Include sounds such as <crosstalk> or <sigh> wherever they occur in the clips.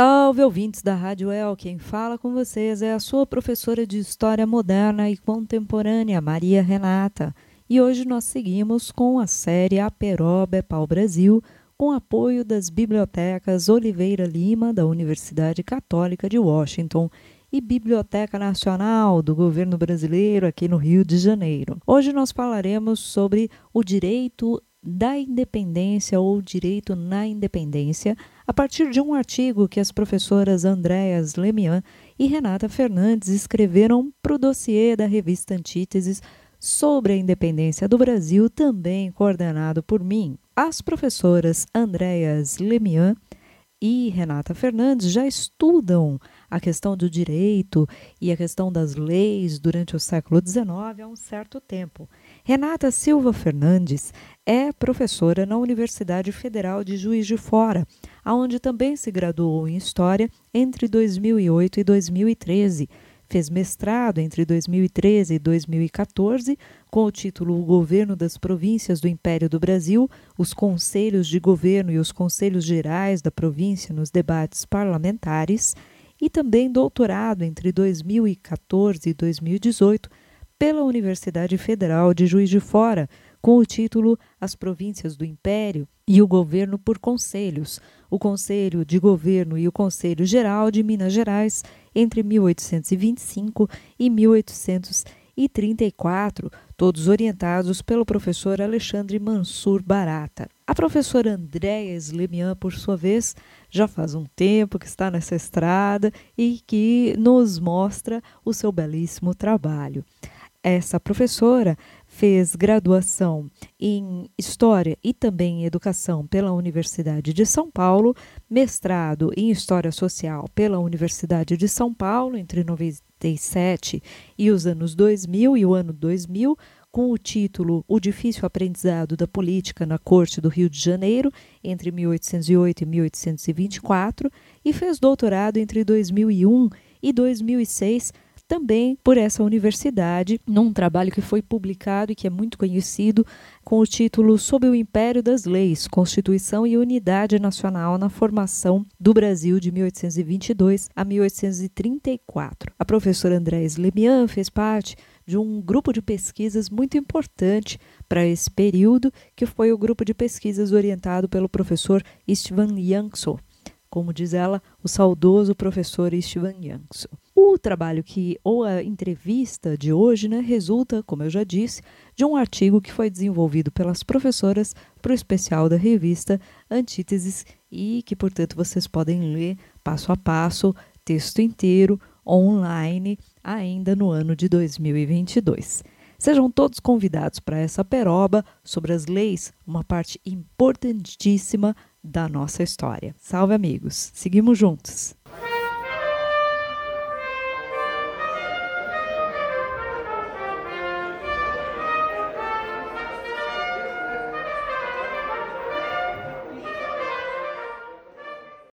Salve ouvintes da Rádio El, quem fala com vocês é a sua professora de História Moderna e Contemporânea, Maria Renata. E hoje nós seguimos com a série Aperoba é Pau Brasil, com apoio das bibliotecas Oliveira Lima, da Universidade Católica de Washington, e Biblioteca Nacional do Governo Brasileiro aqui no Rio de Janeiro. Hoje nós falaremos sobre o direito da independência ou direito na independência, a partir de um artigo que as professoras Andréas Lemian e Renata Fernandes escreveram para o dossiê da revista Antíteses sobre a independência do Brasil, também coordenado por mim. As professoras Andréas Lemian e Renata Fernandes já estudam a questão do direito e a questão das leis durante o século XIX há um certo tempo. Renata Silva Fernandes é professora na Universidade Federal de Juiz de Fora, aonde também se graduou em História entre 2008 e 2013. Fez mestrado entre 2013 e 2014 com o título O Governo das Províncias do Império do Brasil, os Conselhos de Governo e os Conselhos Gerais da Província nos Debates Parlamentares, e também doutorado entre 2014 e 2018 pela Universidade Federal de Juiz de Fora, com o título As Províncias do Império e o Governo por Conselhos, o Conselho de Governo e o Conselho Geral de Minas Gerais entre 1825 e 1834, todos orientados pelo professor Alexandre Mansur Barata. A professora Andréa Slemian, por sua vez, já faz um tempo que está nessa estrada e que nos mostra o seu belíssimo trabalho. Essa professora fez graduação em História e também em Educação pela Universidade de São Paulo, mestrado em História Social pela Universidade de São Paulo entre 97 e os anos 2000 e o ano 2000, com o título O Difícil Aprendizado da Política na Corte do Rio de Janeiro, entre 1808 e 1824, e fez doutorado entre 2001 e 2006 também por essa universidade, num trabalho que foi publicado e que é muito conhecido, com o título Sob o Império das Leis, Constituição e Unidade Nacional na Formação do Brasil de 1822 a 1834. A professora Andrés Lemian fez parte de um grupo de pesquisas muito importante para esse período, que foi o grupo de pesquisas orientado pelo professor Istvan Jansson, como diz ela, o saudoso professor Istvan Jansson. O trabalho que, ou a entrevista de hoje, né, resulta, como eu já disse, de um artigo que foi desenvolvido pelas professoras para o especial da revista Antíteses e que, portanto, vocês podem ler passo a passo, texto inteiro, online, ainda no ano de 2022. Sejam todos convidados para essa peroba sobre as leis, uma parte importantíssima da nossa história. Salve, amigos! Seguimos juntos!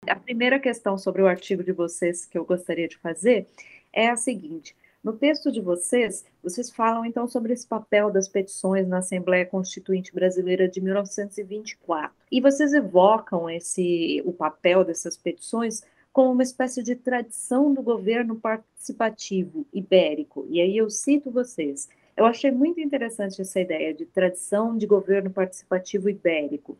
A primeira questão sobre o artigo de vocês que eu gostaria de fazer é a seguinte: no texto de vocês, vocês falam então sobre esse papel das petições na Assembleia Constituinte Brasileira de 1924. E vocês evocam esse o papel dessas petições como uma espécie de tradição do governo participativo ibérico. E aí eu cito vocês. Eu achei muito interessante essa ideia de tradição de governo participativo ibérico,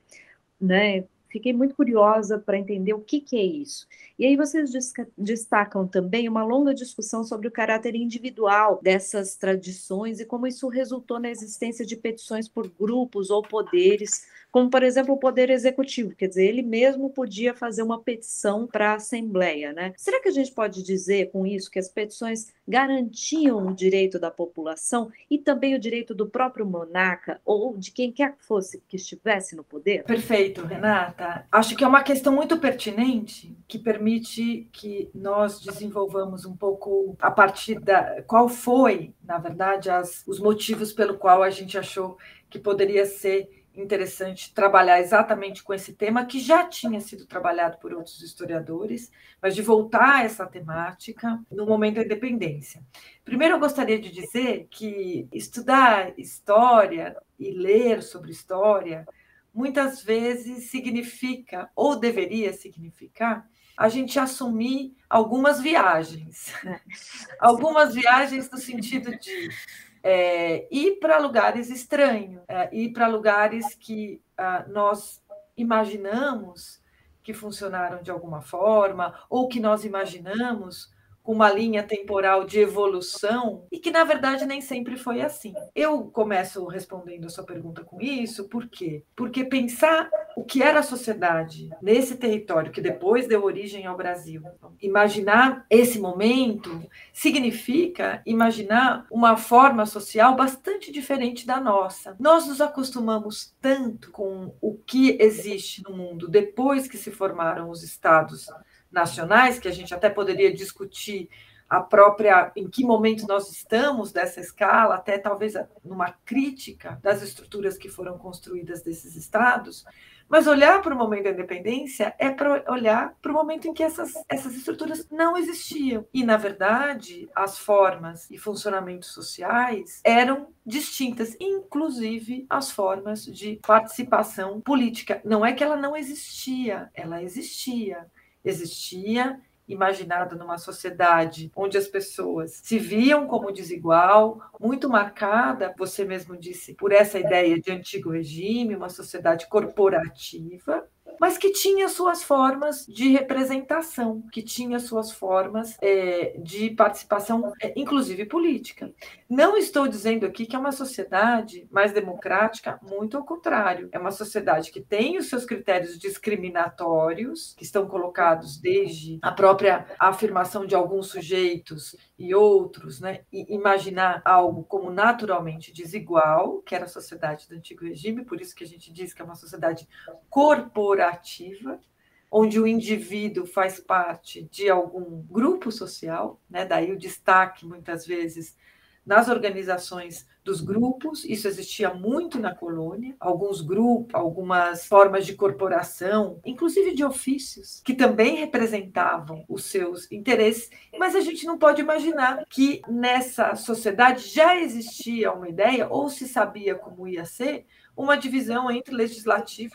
né? Fiquei muito curiosa para entender o que, que é isso. E aí vocês destacam também uma longa discussão sobre o caráter individual dessas tradições e como isso resultou na existência de petições por grupos ou poderes como, por exemplo, o Poder Executivo, quer dizer, ele mesmo podia fazer uma petição para a Assembleia. Né? Será que a gente pode dizer com isso que as petições garantiam o direito da população e também o direito do próprio monarca ou de quem quer que fosse que estivesse no poder? Perfeito, Renata. Acho que é uma questão muito pertinente que permite que nós desenvolvamos um pouco a partir da qual foi, na verdade, as, os motivos pelo qual a gente achou que poderia ser interessante trabalhar exatamente com esse tema, que já tinha sido trabalhado por outros historiadores, mas de voltar a essa temática no momento da independência. Primeiro, eu gostaria de dizer que estudar história e ler sobre história muitas vezes significa, ou deveria significar, a gente assumir algumas viagens. É. Algumas viagens no sentido de é, ir para lugares estranhos, é, ir para lugares que ah, nós imaginamos que funcionaram de alguma forma, ou que nós imaginamos com uma linha temporal de evolução e que, na verdade, nem sempre foi assim. Eu começo respondendo a sua pergunta com isso, por quê? Porque pensar o que era a sociedade nesse território que depois deu origem ao Brasil, imaginar esse momento significa imaginar uma forma social bastante diferente da nossa. Nós nos acostumamos tanto com o que existe no mundo depois que se formaram os estados nacionais, que a gente até poderia discutir a própria em que momento nós estamos dessa escala, até talvez numa crítica das estruturas que foram construídas desses estados, mas olhar para o momento da independência é para olhar para o momento em que essas, essas estruturas não existiam. E, na verdade, as formas e funcionamentos sociais eram distintas, inclusive as formas de participação política. Não é que ela não existia, ela existia existia, imaginado numa sociedade onde as pessoas se viam como desigual, muito marcada, você mesmo disse, por essa ideia de antigo regime, uma sociedade corporativa, mas que tinha suas formas de representação, que tinha suas formas é, de participação, é, inclusive política. Não estou dizendo aqui que é uma sociedade mais democrática, muito ao contrário. É uma sociedade que tem os seus critérios discriminatórios, que estão colocados desde a própria afirmação de alguns sujeitos e outros, né? E imaginar algo como naturalmente desigual, que era a sociedade do antigo regime, por isso que a gente diz que é uma sociedade corporativa, onde o indivíduo faz parte de algum grupo social, né? Daí o destaque muitas vezes nas organizações dos grupos, isso existia muito na colônia, alguns grupos, algumas formas de corporação, inclusive de ofícios, que também representavam os seus interesses, mas a gente não pode imaginar que nessa sociedade já existia uma ideia, ou se sabia como ia ser, uma divisão entre legislativo,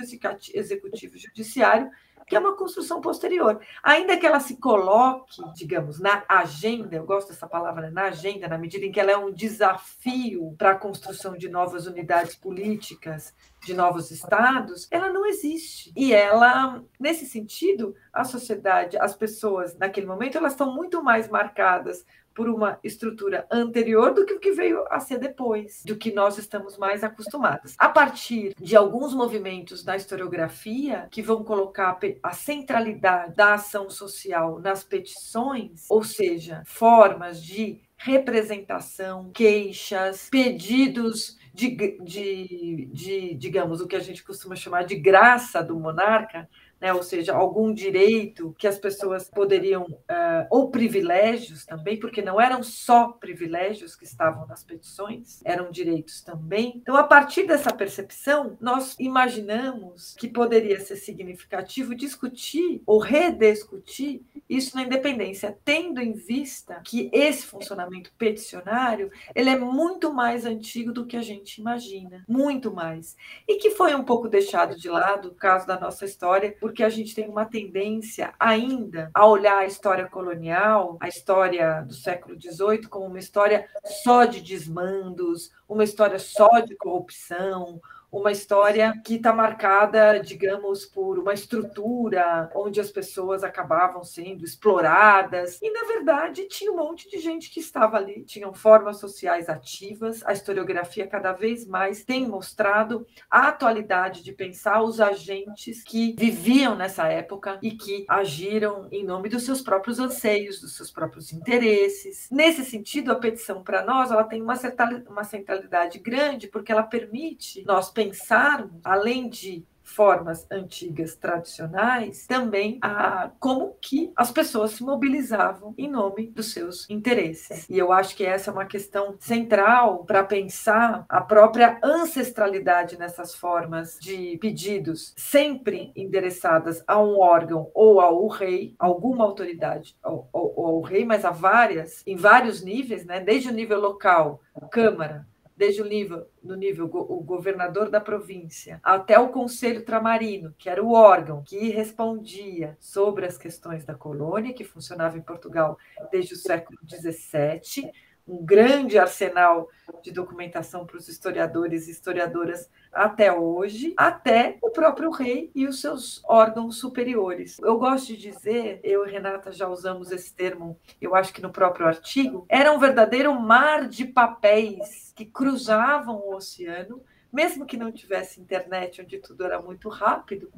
executivo e judiciário, que é uma construção posterior. Ainda que ela se coloque, digamos, na agenda, eu gosto dessa palavra, né, na agenda, na medida em que ela é um desafio para a construção de novas unidades políticas, de novos estados, ela não existe. E ela, nesse sentido, a sociedade, as pessoas naquele momento, elas estão muito mais marcadas por uma estrutura anterior do que o que veio a ser depois, do que nós estamos mais acostumados. A partir de alguns movimentos na historiografia que vão colocar a centralidade da ação social nas petições, ou seja, formas de representação, queixas, pedidos de, de, de, digamos, o que a gente costuma chamar de graça do monarca, né? ou seja, algum direito que as pessoas poderiam, uh, ou privilégios também, porque não eram só privilégios que estavam nas petições, eram direitos também. Então, a partir dessa percepção, nós imaginamos que poderia ser significativo discutir ou rediscutir isso na independência, tendo em vista que esse funcionamento peticionário ele é muito mais antigo do que a gente imagina, muito mais, e que foi um pouco deixado de lado, no caso da nossa história, por porque a gente tem uma tendência ainda a olhar a história colonial, a história do século XVIII, como uma história só de desmandos, uma história só de corrupção, uma história que está marcada, digamos, por uma estrutura onde as pessoas acabavam sendo exploradas. E, na verdade, tinha um monte de gente que estava ali, tinham formas sociais ativas. A historiografia, cada vez mais, tem mostrado a atualidade de pensar os agentes que viviam nessa época e que agiram em nome dos seus próprios anseios, dos seus próprios interesses. Nesse sentido, a petição, para nós, ela tem uma, certa, uma centralidade grande, porque ela permite nós pensarmos, além de formas antigas tradicionais, também a como que as pessoas se mobilizavam em nome dos seus interesses. E eu acho que essa é uma questão central para pensar a própria ancestralidade nessas formas de pedidos, sempre endereçadas a um órgão ou ao rei, alguma autoridade, ou ao, ao rei, mas a várias, em vários níveis, né? desde o nível local, Câmara, desde o nível, no nível o governador da província, até o Conselho Tramarino, que era o órgão que respondia sobre as questões da colônia, que funcionava em Portugal desde o século XVII, um grande arsenal de documentação para os historiadores e historiadoras até hoje, até o próprio rei e os seus órgãos superiores. Eu gosto de dizer, eu e Renata já usamos esse termo, eu acho que no próprio artigo, era um verdadeiro mar de papéis que cruzavam o oceano mesmo que não tivesse internet, onde tudo era muito rápido,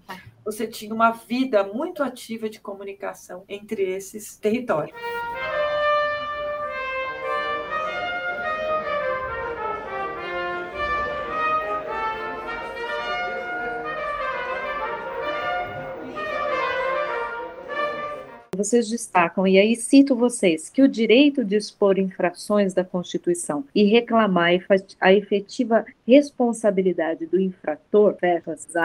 você tinha uma vida muito ativa de comunicação entre esses territórios. Vocês destacam, e aí cito vocês, que o direito de expor infrações da Constituição e reclamar a efetiva responsabilidade do infrator,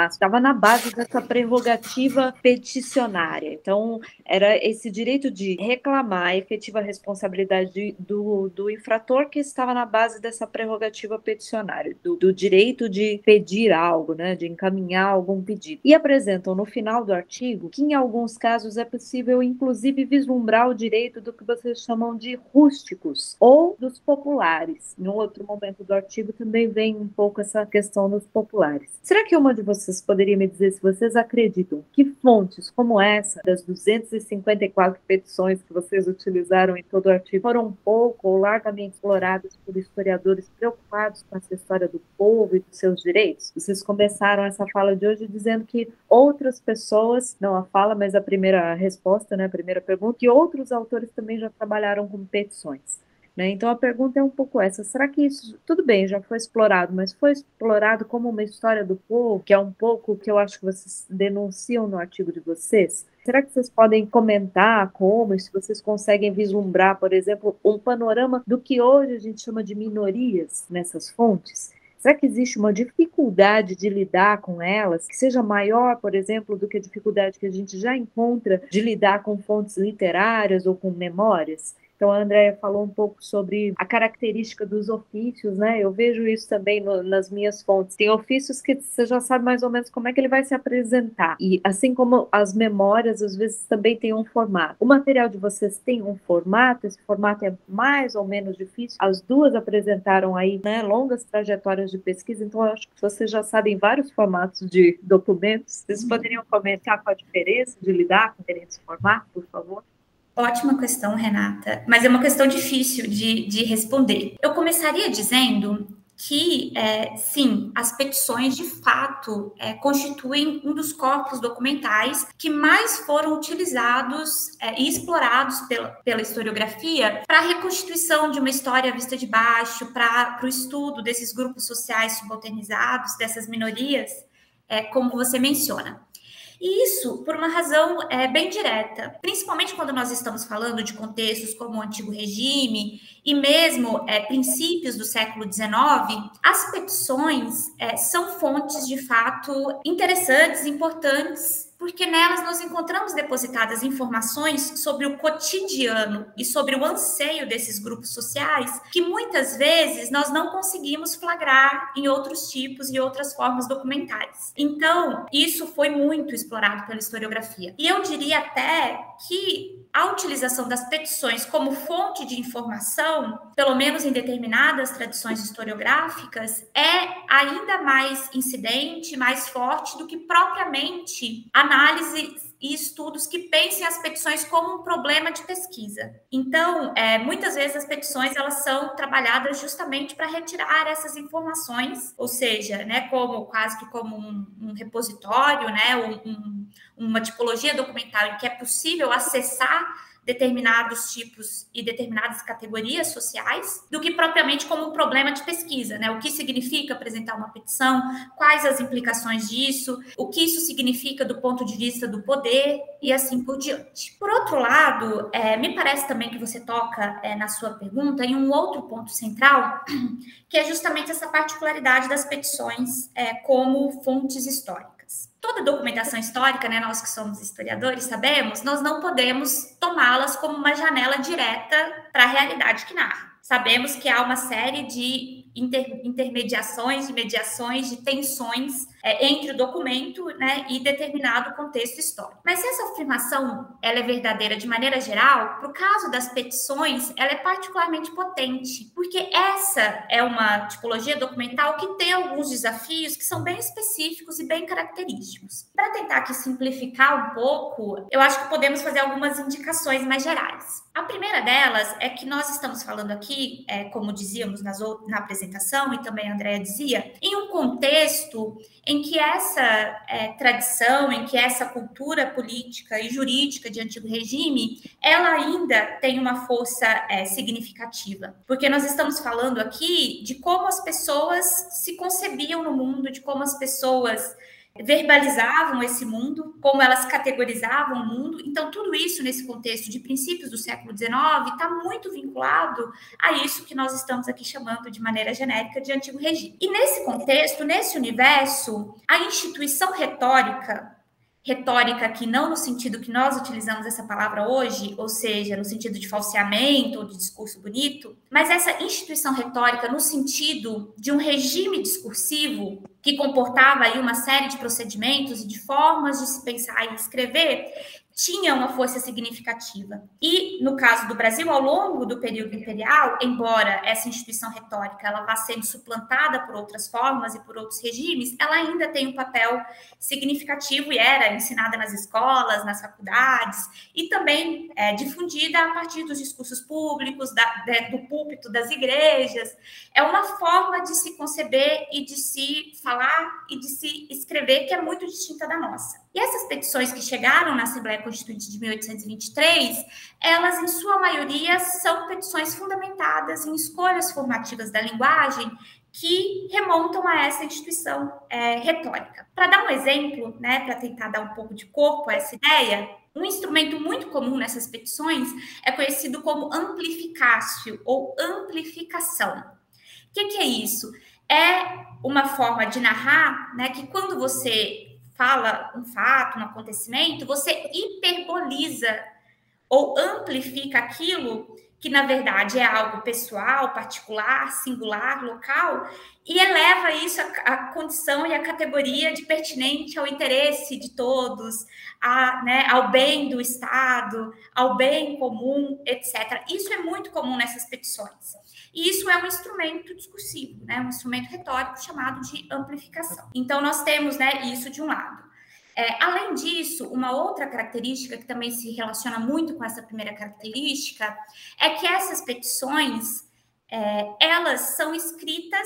estava na base dessa prerrogativa peticionária. Então, era esse direito de reclamar a efetiva responsabilidade do, do infrator que estava na base dessa prerrogativa peticionária, do, do direito de pedir algo, né, de encaminhar algum pedido. E apresentam no final do artigo que, em alguns casos, é possível inclusive vislumbrar o direito do que vocês chamam de rústicos ou dos populares. Em outro momento do artigo também vem um pouco essa questão dos populares. Será que uma de vocês poderia me dizer se vocês acreditam que fontes como essa, das 254 petições que vocês utilizaram em todo o artigo, foram pouco ou largamente exploradas por historiadores preocupados com essa história do povo e dos seus direitos? Vocês começaram essa fala de hoje dizendo que outras pessoas, não a fala, mas a primeira resposta, né, primeira pergunta, e outros autores também já trabalharam com petições. Né? Então a pergunta é um pouco essa: será que isso, tudo bem, já foi explorado, mas foi explorado como uma história do povo, que é um pouco que eu acho que vocês denunciam no artigo de vocês? Será que vocês podem comentar como, se vocês conseguem vislumbrar, por exemplo, um panorama do que hoje a gente chama de minorias nessas fontes? Será que existe uma dificuldade de lidar com elas que seja maior, por exemplo, do que a dificuldade que a gente já encontra de lidar com fontes literárias ou com memórias? Então, a Andrea falou um pouco sobre a característica dos ofícios, né? Eu vejo isso também no, nas minhas fontes. Tem ofícios que você já sabe mais ou menos como é que ele vai se apresentar. E assim como as memórias, às vezes também tem um formato. O material de vocês tem um formato, esse formato é mais ou menos difícil. As duas apresentaram aí né, longas trajetórias de pesquisa, então eu acho que vocês já sabem vários formatos de documentos. Vocês poderiam comentar qual a diferença de lidar com diferentes formatos, por favor? Ótima questão, Renata, mas é uma questão difícil de, de responder. Eu começaria dizendo que, é, sim, as petições de fato é, constituem um dos corpos documentais que mais foram utilizados é, e explorados pela, pela historiografia para a reconstituição de uma história vista de baixo, para o estudo desses grupos sociais subalternizados, dessas minorias, é, como você menciona. E isso por uma razão é, bem direta, principalmente quando nós estamos falando de contextos como o antigo regime e mesmo é, princípios do século XIX, as petições é, são fontes de fato interessantes, importantes porque nelas nós encontramos depositadas informações sobre o cotidiano e sobre o anseio desses grupos sociais que muitas vezes nós não conseguimos flagrar em outros tipos e outras formas documentais. Então, isso foi muito explorado pela historiografia. E eu diria até que a utilização das petições como fonte de informação, pelo menos em determinadas tradições historiográficas, é ainda mais incidente, mais forte do que propriamente análise e estudos que pensem as petições como um problema de pesquisa. Então, é, muitas vezes as petições elas são trabalhadas justamente para retirar essas informações, ou seja, né, como quase que como um, um repositório, né, um, um, uma tipologia documental em que é possível acessar determinados tipos e determinadas categorias sociais, do que propriamente como um problema de pesquisa, né? O que significa apresentar uma petição, quais as implicações disso, o que isso significa do ponto de vista do poder e assim por diante. Por outro lado, é, me parece também que você toca é, na sua pergunta em um outro ponto central, <clears throat> que é justamente essa particularidade das petições é, como fontes históricas toda documentação histórica, né, nós que somos historiadores sabemos, nós não podemos tomá-las como uma janela direta para a realidade que narra. Sabemos que há uma série de inter, intermediações, de mediações, de tensões é, entre o documento né, e determinado contexto histórico. Mas se essa afirmação ela é verdadeira de maneira geral, para o caso das petições, ela é particularmente potente, porque essa é uma tipologia documental que tem alguns desafios que são bem específicos e bem característicos. Para tentar aqui simplificar um pouco, eu acho que podemos fazer algumas indicações mais gerais. A primeira delas é que nós estamos falando aqui, é, como dizíamos nas, na apresentação, e também a Andrea dizia, em um contexto em que essa é, tradição, em que essa cultura política e jurídica de antigo regime, ela ainda tem uma força é, significativa. Porque nós estamos falando aqui de como as pessoas se concebiam no mundo, de como as pessoas verbalizavam esse mundo, como elas categorizavam o mundo. Então, tudo isso nesse contexto de princípios do século XIX está muito vinculado a isso que nós estamos aqui chamando de maneira genérica de antigo regime. E nesse contexto, nesse universo, a instituição retórica retórica aqui, não no sentido que nós utilizamos essa palavra hoje, ou seja, no sentido de falseamento ou de discurso bonito, mas essa instituição retórica no sentido de um regime discursivo que comportava aí uma série de procedimentos e de formas de se pensar e escrever, tinha uma força significativa. E, no caso do Brasil, ao longo do período imperial, embora essa instituição retórica ela vá sendo suplantada por outras formas e por outros regimes, ela ainda tem um papel significativo e era ensinada nas escolas, nas faculdades, e também é, difundida a partir dos discursos públicos, da, de, do púlpito das igrejas. É uma forma de se conceber e de se falar e de se escrever que é muito distinta da nossa. E essas petições que chegaram na Assembleia Constituinte de 1823, elas, em sua maioria, são petições fundamentadas em escolhas formativas da linguagem que remontam a essa instituição é, retórica. Para dar um exemplo, né, para tentar dar um pouco de corpo a essa ideia, um instrumento muito comum nessas petições é conhecido como amplificácio ou amplificação. O que, que é isso? É uma forma de narrar né, que quando você fala um fato, um acontecimento, você hiperboliza ou amplifica aquilo que na verdade é algo pessoal, particular, singular, local, e eleva isso à, condição e à categoria de pertinente ao interesse de todos, a, né, ao bem do Estado, ao bem comum, etc. Isso é muito comum nessas petições. E isso é um instrumento discursivo, né? um instrumento retórico chamado de amplificação. Então, nós temos né, isso de um lado. É, além disso, uma outra característica que também se relaciona muito com essa primeira característica é que essas petições é, elas são escritas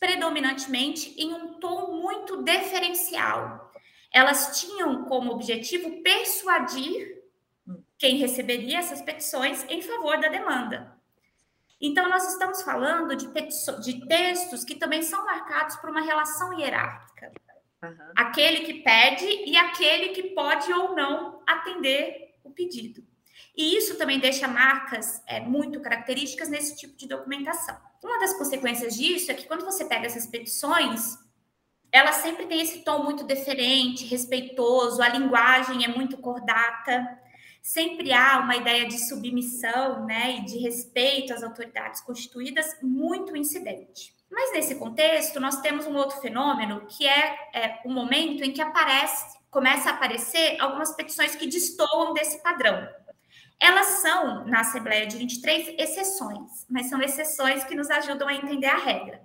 predominantemente em um tom muito deferencial. Elas tinham como objetivo persuadir quem receberia essas petições em favor da demanda. Então, nós estamos falando de, de textos que também são marcados por uma relação hierárquica. Uhum. Aquele que pede e aquele que pode ou não atender o pedido. E isso também deixa marcas é, muito características nesse tipo de documentação. Uma das consequências disso é que quando você pega essas petições, ela sempre tem esse tom muito deferente, respeitoso, a linguagem é muito cordata, sempre há uma ideia de submissão né, e de respeito às autoridades constituídas muito incidente. Mas nesse contexto, nós temos um outro fenômeno que é, é o momento em que aparece começa a aparecer algumas petições que destoam desse padrão. Elas são, na Assembleia de 23, exceções, mas são exceções que nos ajudam a entender a regra.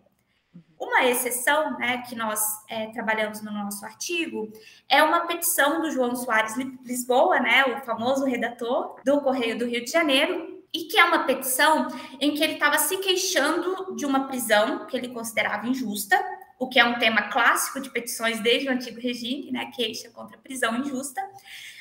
Uma exceção, né, que nós é, trabalhamos no nosso artigo, é uma petição do João Soares Lisboa, né, o famoso redator do Correio do Rio de Janeiro, e que é uma petição em que ele estava se queixando de uma prisão que ele considerava injusta, o que é um tema clássico de petições desde o antigo regime, né, queixa contra prisão injusta.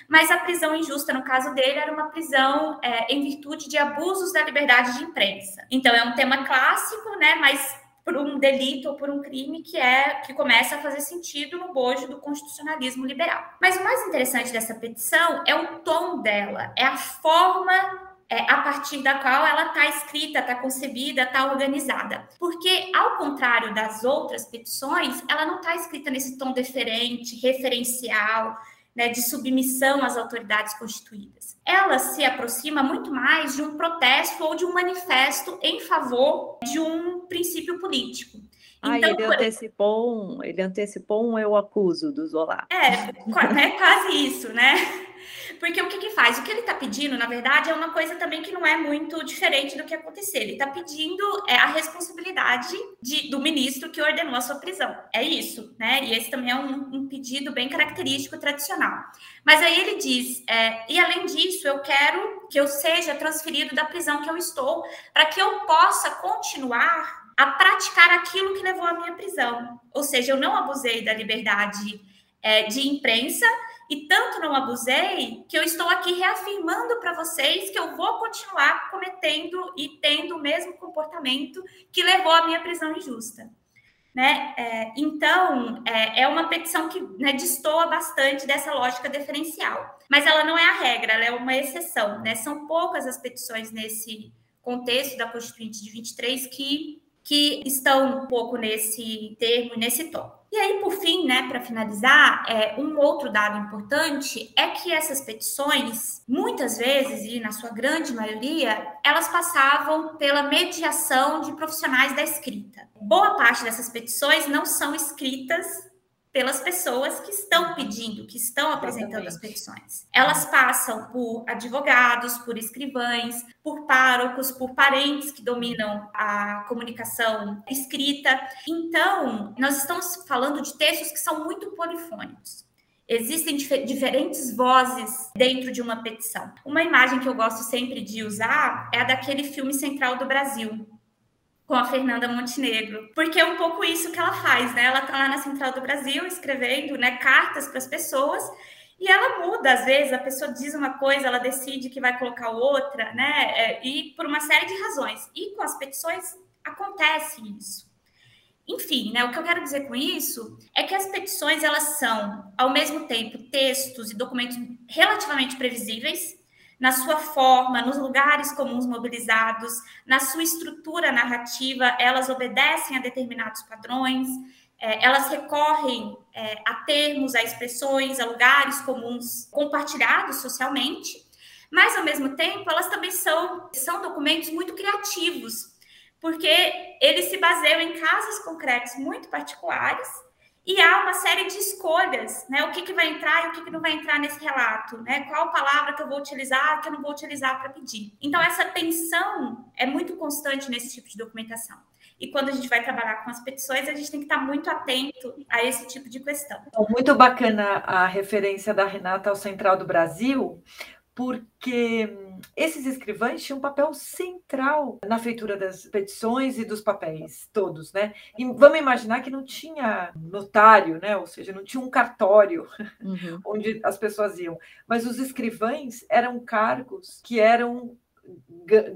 Mas a prisão injusta, no caso dele, era uma prisão é, em virtude de abusos da liberdade de imprensa. Então, é um tema clássico, né, mas por um delito ou por um crime que é que começa a fazer sentido no bojo do constitucionalismo liberal. Mas o mais interessante dessa petição é o tom dela, é a forma é, a partir da qual ela está escrita, está concebida, está organizada. Porque, ao contrário das outras petições, ela não está escrita nesse tom deferente, referencial, né, de submissão às autoridades constituídas. Ela se aproxima muito mais de um protesto ou de um manifesto em favor de um princípio político. Ah, então, ele antecipou um, ele antecipou um eu acuso do Zola. É, é quase isso, né? <laughs> Porque o que, que faz? O que ele está pedindo, na verdade, é uma coisa também que não é muito diferente do que aconteceu. Ele está pedindo é, a responsabilidade de, do ministro que ordenou a sua prisão. É isso, né? E esse também é um, um pedido bem característico tradicional. Mas aí ele diz: é, e além disso, eu quero que eu seja transferido da prisão que eu estou, para que eu possa continuar a praticar aquilo que levou à minha prisão. Ou seja, eu não abusei da liberdade é, de imprensa e tanto não abusei que eu estou aqui reafirmando para vocês que eu vou continuar cometendo e tendo o mesmo comportamento que levou à minha prisão injusta. Né? É, então, é, é, uma petição que né, destoa bastante dessa lógica diferencial. Mas ela não é a regra, ela é uma exceção. Né? São poucas as petições nesse contexto da Constituinte de 23 que, que estão um pouco nesse termo, nesse tom. E aí, por fim, né, para finalizar, é, um outro dado importante é que essas petições, muitas vezes, e na sua grande maioria, elas passavam pela mediação de profissionais da escrita. Boa parte dessas petições não são escritas pelas pessoas que estão pedindo, que estão apresentando as petições. Elas passam por advogados, por escrivães, por párocos, por parentes que dominam a comunicação escrita. Então, nós estamos falando de textos que são muito polifônicos. Existem dif diferentes vozes dentro de uma petição. Uma imagem que eu gosto sempre de usar é a daquele filme Central do Brasil, com a Fernanda Montenegro, porque é um pouco isso que ela faz, né? Ela tá lá na Central do Brasil escrevendo, né, cartas para as pessoas e ela muda às vezes, a pessoa diz uma coisa, ela decide que vai colocar outra, né? É, e por uma série de razões. E com as petições acontece isso. Enfim, né, o que eu quero dizer com isso é que as petições elas são, ao mesmo tempo, textos e documentos relativamente previsíveis, na sua forma, nos lugares comuns mobilizados, na sua estrutura narrativa, elas obedecem a determinados padrões, é, elas recorrem é, a termos, a expressões, a lugares comuns compartilhados socialmente, mas ao mesmo tempo elas também são, são documentos muito criativos, porque eles se baseiam em casos concretos muito particulares e há uma série de escolhas, né? O que, que vai entrar e o que, que não vai entrar nesse relato, né? Qual palavra que eu vou utilizar, que eu não vou utilizar para pedir. Então, essa tensão é muito constante nesse tipo de documentação. E quando a gente vai trabalhar com as petições, a gente tem que estar muito atento a esse tipo de questão. Muito bacana a referência da Renata ao Central do Brasil, porque esses escrivães tinham um papel central na feitura das petições e dos papéis, todos, né? E vamos imaginar que não tinha notário, né? Ou seja, não tinha um cartório <laughs> uhum. onde as pessoas iam. Mas os escrivães eram cargos que eram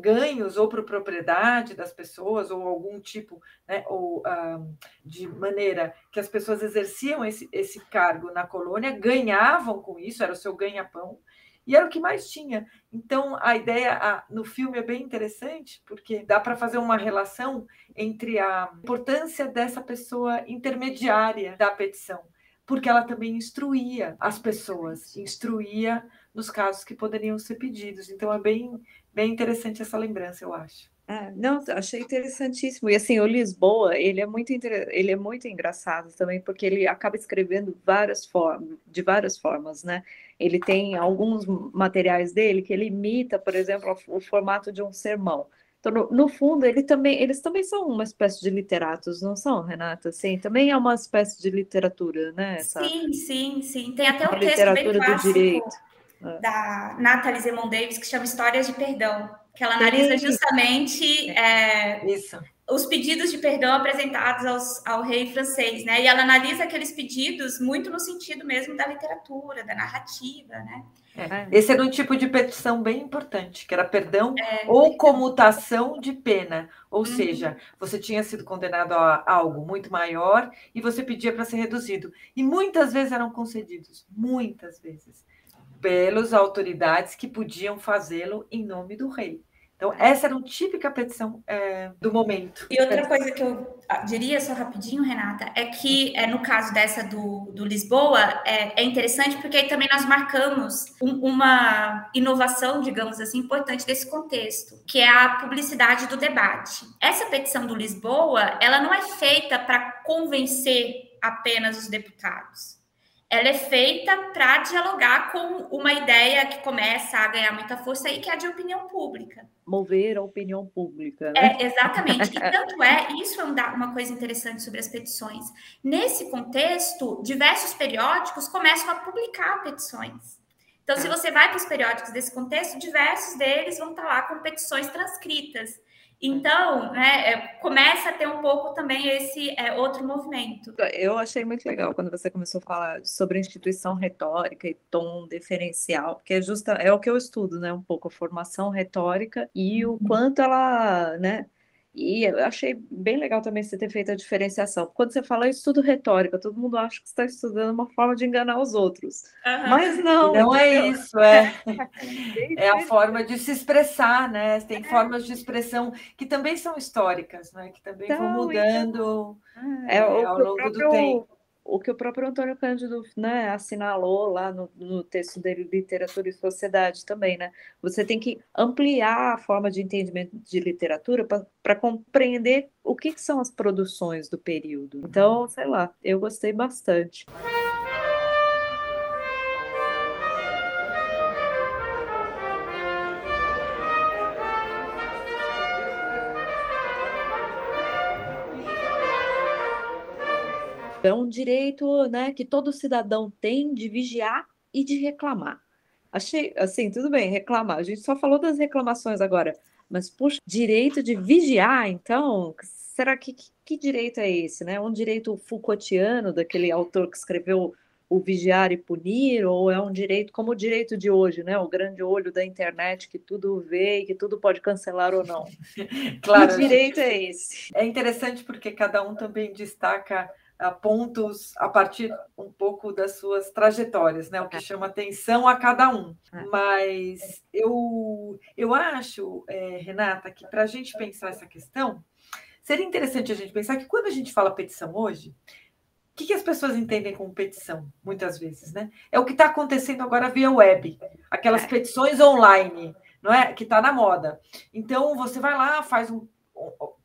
ganhos ou para propriedade das pessoas ou algum tipo né, ou ah, de maneira que as pessoas exerciam esse, esse cargo na colônia ganhavam com isso era o seu ganha-pão e era o que mais tinha. Então, a ideia a, no filme é bem interessante, porque dá para fazer uma relação entre a importância dessa pessoa intermediária da petição, porque ela também instruía as pessoas, instruía nos casos que poderiam ser pedidos. Então, é bem, bem interessante essa lembrança, eu acho. Ah, não, achei interessantíssimo. E assim, o Lisboa, ele é muito ele é muito engraçado também, porque ele acaba escrevendo várias formas, de várias formas, né? Ele tem alguns materiais dele que ele imita, por exemplo, o formato de um sermão. Então, no, no, fundo, ele também, eles também são uma espécie de literatos, não são, Renata? Sim, também é uma espécie de literatura, né? Essa, sim, sim, sim. Tem até um texto bem clássico do direito. É. da Nathalie Zemon Davis que chama Histórias de Perdão que ela analisa justamente é, os pedidos de perdão apresentados aos, ao rei francês, né? E ela analisa aqueles pedidos muito no sentido mesmo da literatura, da narrativa, né? É. Esse era um tipo de petição bem importante, que era perdão é, ou comutação de pena. Ou uhum. seja, você tinha sido condenado a algo muito maior e você pedia para ser reduzido. E muitas vezes eram concedidos, muitas vezes pelas autoridades que podiam fazê-lo em nome do rei. Então, essa era uma típica petição é, do momento. E outra coisa que eu ah, diria só rapidinho, Renata, é que é, no caso dessa do, do Lisboa, é, é, interessante porque aí também nós marcamos um, uma inovação, digamos assim, importante desse contexto, que é a publicidade do debate. Essa petição do Lisboa, ela não é feita para convencer apenas os deputados ela é feita para dialogar com uma ideia que começa a ganhar muita força aí, que é a de opinião pública. Mover a opinião pública. Né? É, exatamente. E tanto é, isso é uma coisa interessante sobre as petições. Nesse contexto, diversos periódicos começam a publicar petições. Então, se é. você vai para os periódicos desse contexto, diversos deles vão estar lá com petições transcritas. Então, né, é, começa a ter um pouco também esse é, outro movimento. Eu achei muito legal quando você começou a falar sobre instituição retórica e tom diferencial, porque é justa é o que eu estudo, né, um pouco a formação retórica e o uhum. quanto ela, né, e eu achei bem legal também você ter feito a diferenciação. Quando você fala estudo retórica, todo mundo acha que está estudando uma forma de enganar os outros. Uhum. Mas não. Não é isso, é. <laughs> é a forma de se expressar, né? Tem é. formas de expressão que também são históricas, né? Que também então, vão mudando então, é, ao longo próprio, do tempo o que o próprio Antônio Cândido né, assinalou lá no, no, texto dele, Literatura e Sociedade, também, né? Você tem que ampliar a forma de entendimento de literatura para compreender o que, que, são as produções do período. Então, sei lá, eu gostei bastante. É um direito né, que todo cidadão tem de vigiar e de reclamar. Achei, assim, tudo bem, reclamar. A gente só falou das reclamações agora, mas, puxa, direito de vigiar, então, será que, que, que direito é esse, né? Um direito Foucaultiano, daquele autor que escreveu o vigiar e punir, ou é um direito como o direito de hoje, né? O grande olho da internet que tudo vê e que tudo pode cancelar ou não. <laughs> claro. Que direito é esse? É interessante porque cada um também destaca pontos a partir um pouco das suas trajetórias, né? O que é. chama atenção a cada um. É. Mas eu, eu acho, é, Renata, que para a gente pensar essa questão, seria interessante a gente pensar que quando a gente fala petição hoje, o que, que as pessoas entendem como petição, muitas vezes, né? É o que está acontecendo agora via web, aquelas petições online, não é? Que está na moda. Então você vai lá, faz um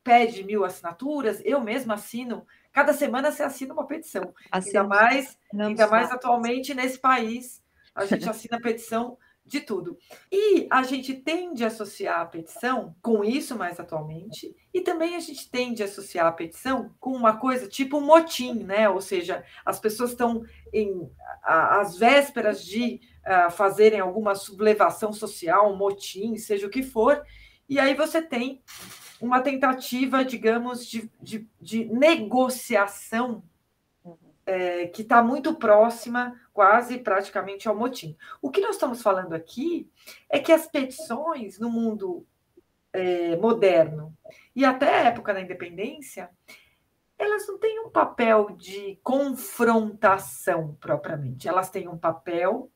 pede mil assinaturas, eu mesma assino Cada semana você assina uma petição. Assina. Ainda mais, ainda mais atualmente nesse país, a gente <laughs> assina petição de tudo. E a gente tende a associar a petição com isso mais atualmente, e também a gente tende a associar a petição com uma coisa tipo um motim, né? Ou seja, as pessoas estão em às vésperas de uh, fazerem alguma sublevação social, um motim, seja o que for, e aí você tem uma tentativa, digamos, de, de, de negociação é, que está muito próxima, quase praticamente ao motim. O que nós estamos falando aqui é que as petições no mundo é, moderno e até a época da independência, elas não têm um papel de confrontação propriamente, elas têm um papel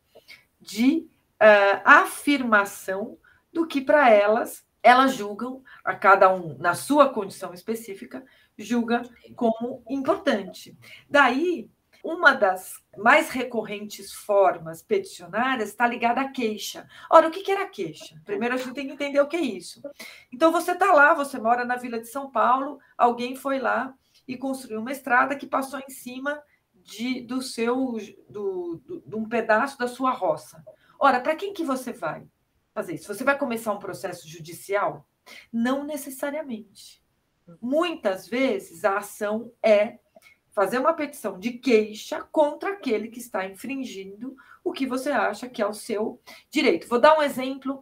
de uh, afirmação do que para elas elas julgam, a cada um na sua condição específica, julga como importante. Daí Uma das mais recorrentes formas peticionárias está ligada à queixa. Ora, o que era queixa? Primeiro a gente tem que entender o que é isso. Então, você está lá, você mora na Vila de São Paulo, alguém foi lá e construiu uma estrada que passou em cima de, do seu do, do, de um pedaço da sua roça. Ora, para quem que você vai fazer isso? Você vai começar um processo judicial? Não necessariamente. Muitas vezes a ação é fazer uma petição de queixa contra aquele que está infringindo o que você acha que é o seu direito. Vou dar um exemplo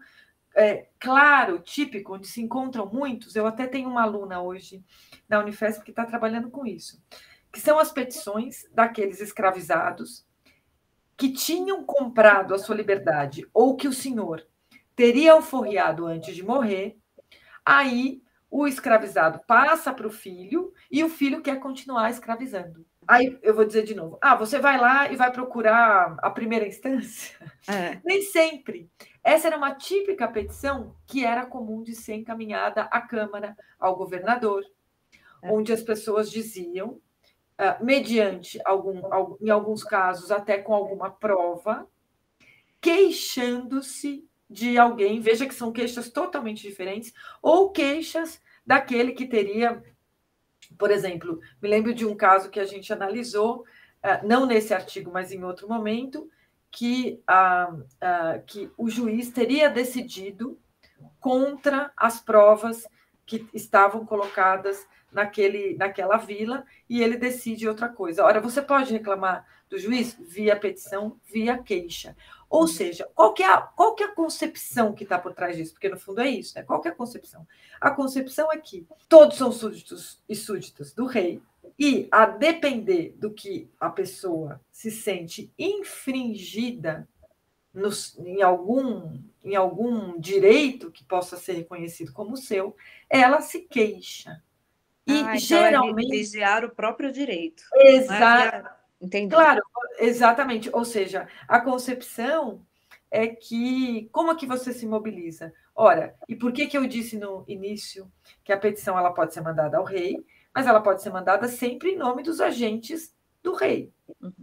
é, claro, típico, onde se encontram muitos. Eu até tenho uma aluna hoje na Unifesp que está trabalhando com isso, que são as petições daqueles escravizados que tinham comprado a sua liberdade ou que o senhor teria alforriado antes de morrer. Aí o escravizado passa para o filho e o filho quer continuar escravizando. Aí eu vou dizer de novo: ah, você vai lá e vai procurar a primeira instância? É. <laughs> Nem sempre. Essa era uma típica petição que era comum de ser encaminhada à Câmara, ao governador, é. onde as pessoas diziam, uh, mediante algum, em alguns casos até com alguma prova, queixando-se de alguém, veja que são queixas totalmente diferentes, ou queixas daquele que teria, por exemplo, me lembro de um caso que a gente analisou, eh, não nesse artigo, mas em outro momento, que, a, a, que o juiz teria decidido contra as provas que estavam colocadas naquele, naquela vila e ele decide outra coisa. Ora, você pode reclamar do juiz via petição, via queixa. Ou seja, qual que, é a, qual que é a concepção que está por trás disso? Porque no fundo é isso, né? Qual que é a concepção? A concepção é que todos são súditos e súditas do rei, e a depender do que a pessoa se sente infringida no, em, algum, em algum direito que possa ser reconhecido como seu, ela se queixa. E ah, então é geralmente. É vigiar o próprio direito. Exato. Entendi. Claro, exatamente. Ou seja, a concepção é que como é que você se mobiliza? Ora, e por que que eu disse no início que a petição ela pode ser mandada ao rei, mas ela pode ser mandada sempre em nome dos agentes do rei. Uhum.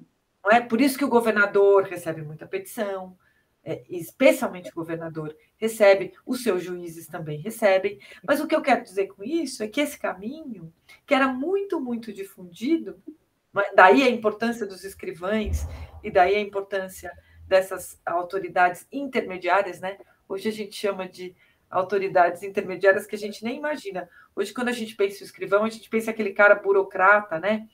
Não é por isso que o governador recebe muita petição, é, especialmente o governador recebe, os seus juízes também recebem. Mas o que eu quero dizer com isso é que esse caminho, que era muito, muito difundido, Daí a importância dos escrivães e daí a importância dessas autoridades intermediárias, né? Hoje a gente chama de autoridades intermediárias que a gente nem imagina. Hoje, quando a gente pensa em escrivão, a gente pensa aquele cara burocrata, né?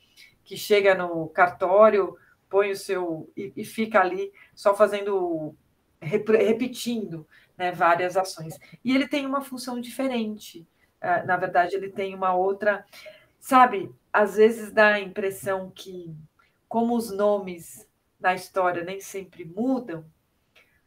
Que chega no cartório, põe o seu e, e fica ali só fazendo, repetindo né, várias ações. E ele tem uma função diferente. Uh, na verdade, ele tem uma outra Sabe, às vezes dá a impressão que, como os nomes na história nem sempre mudam,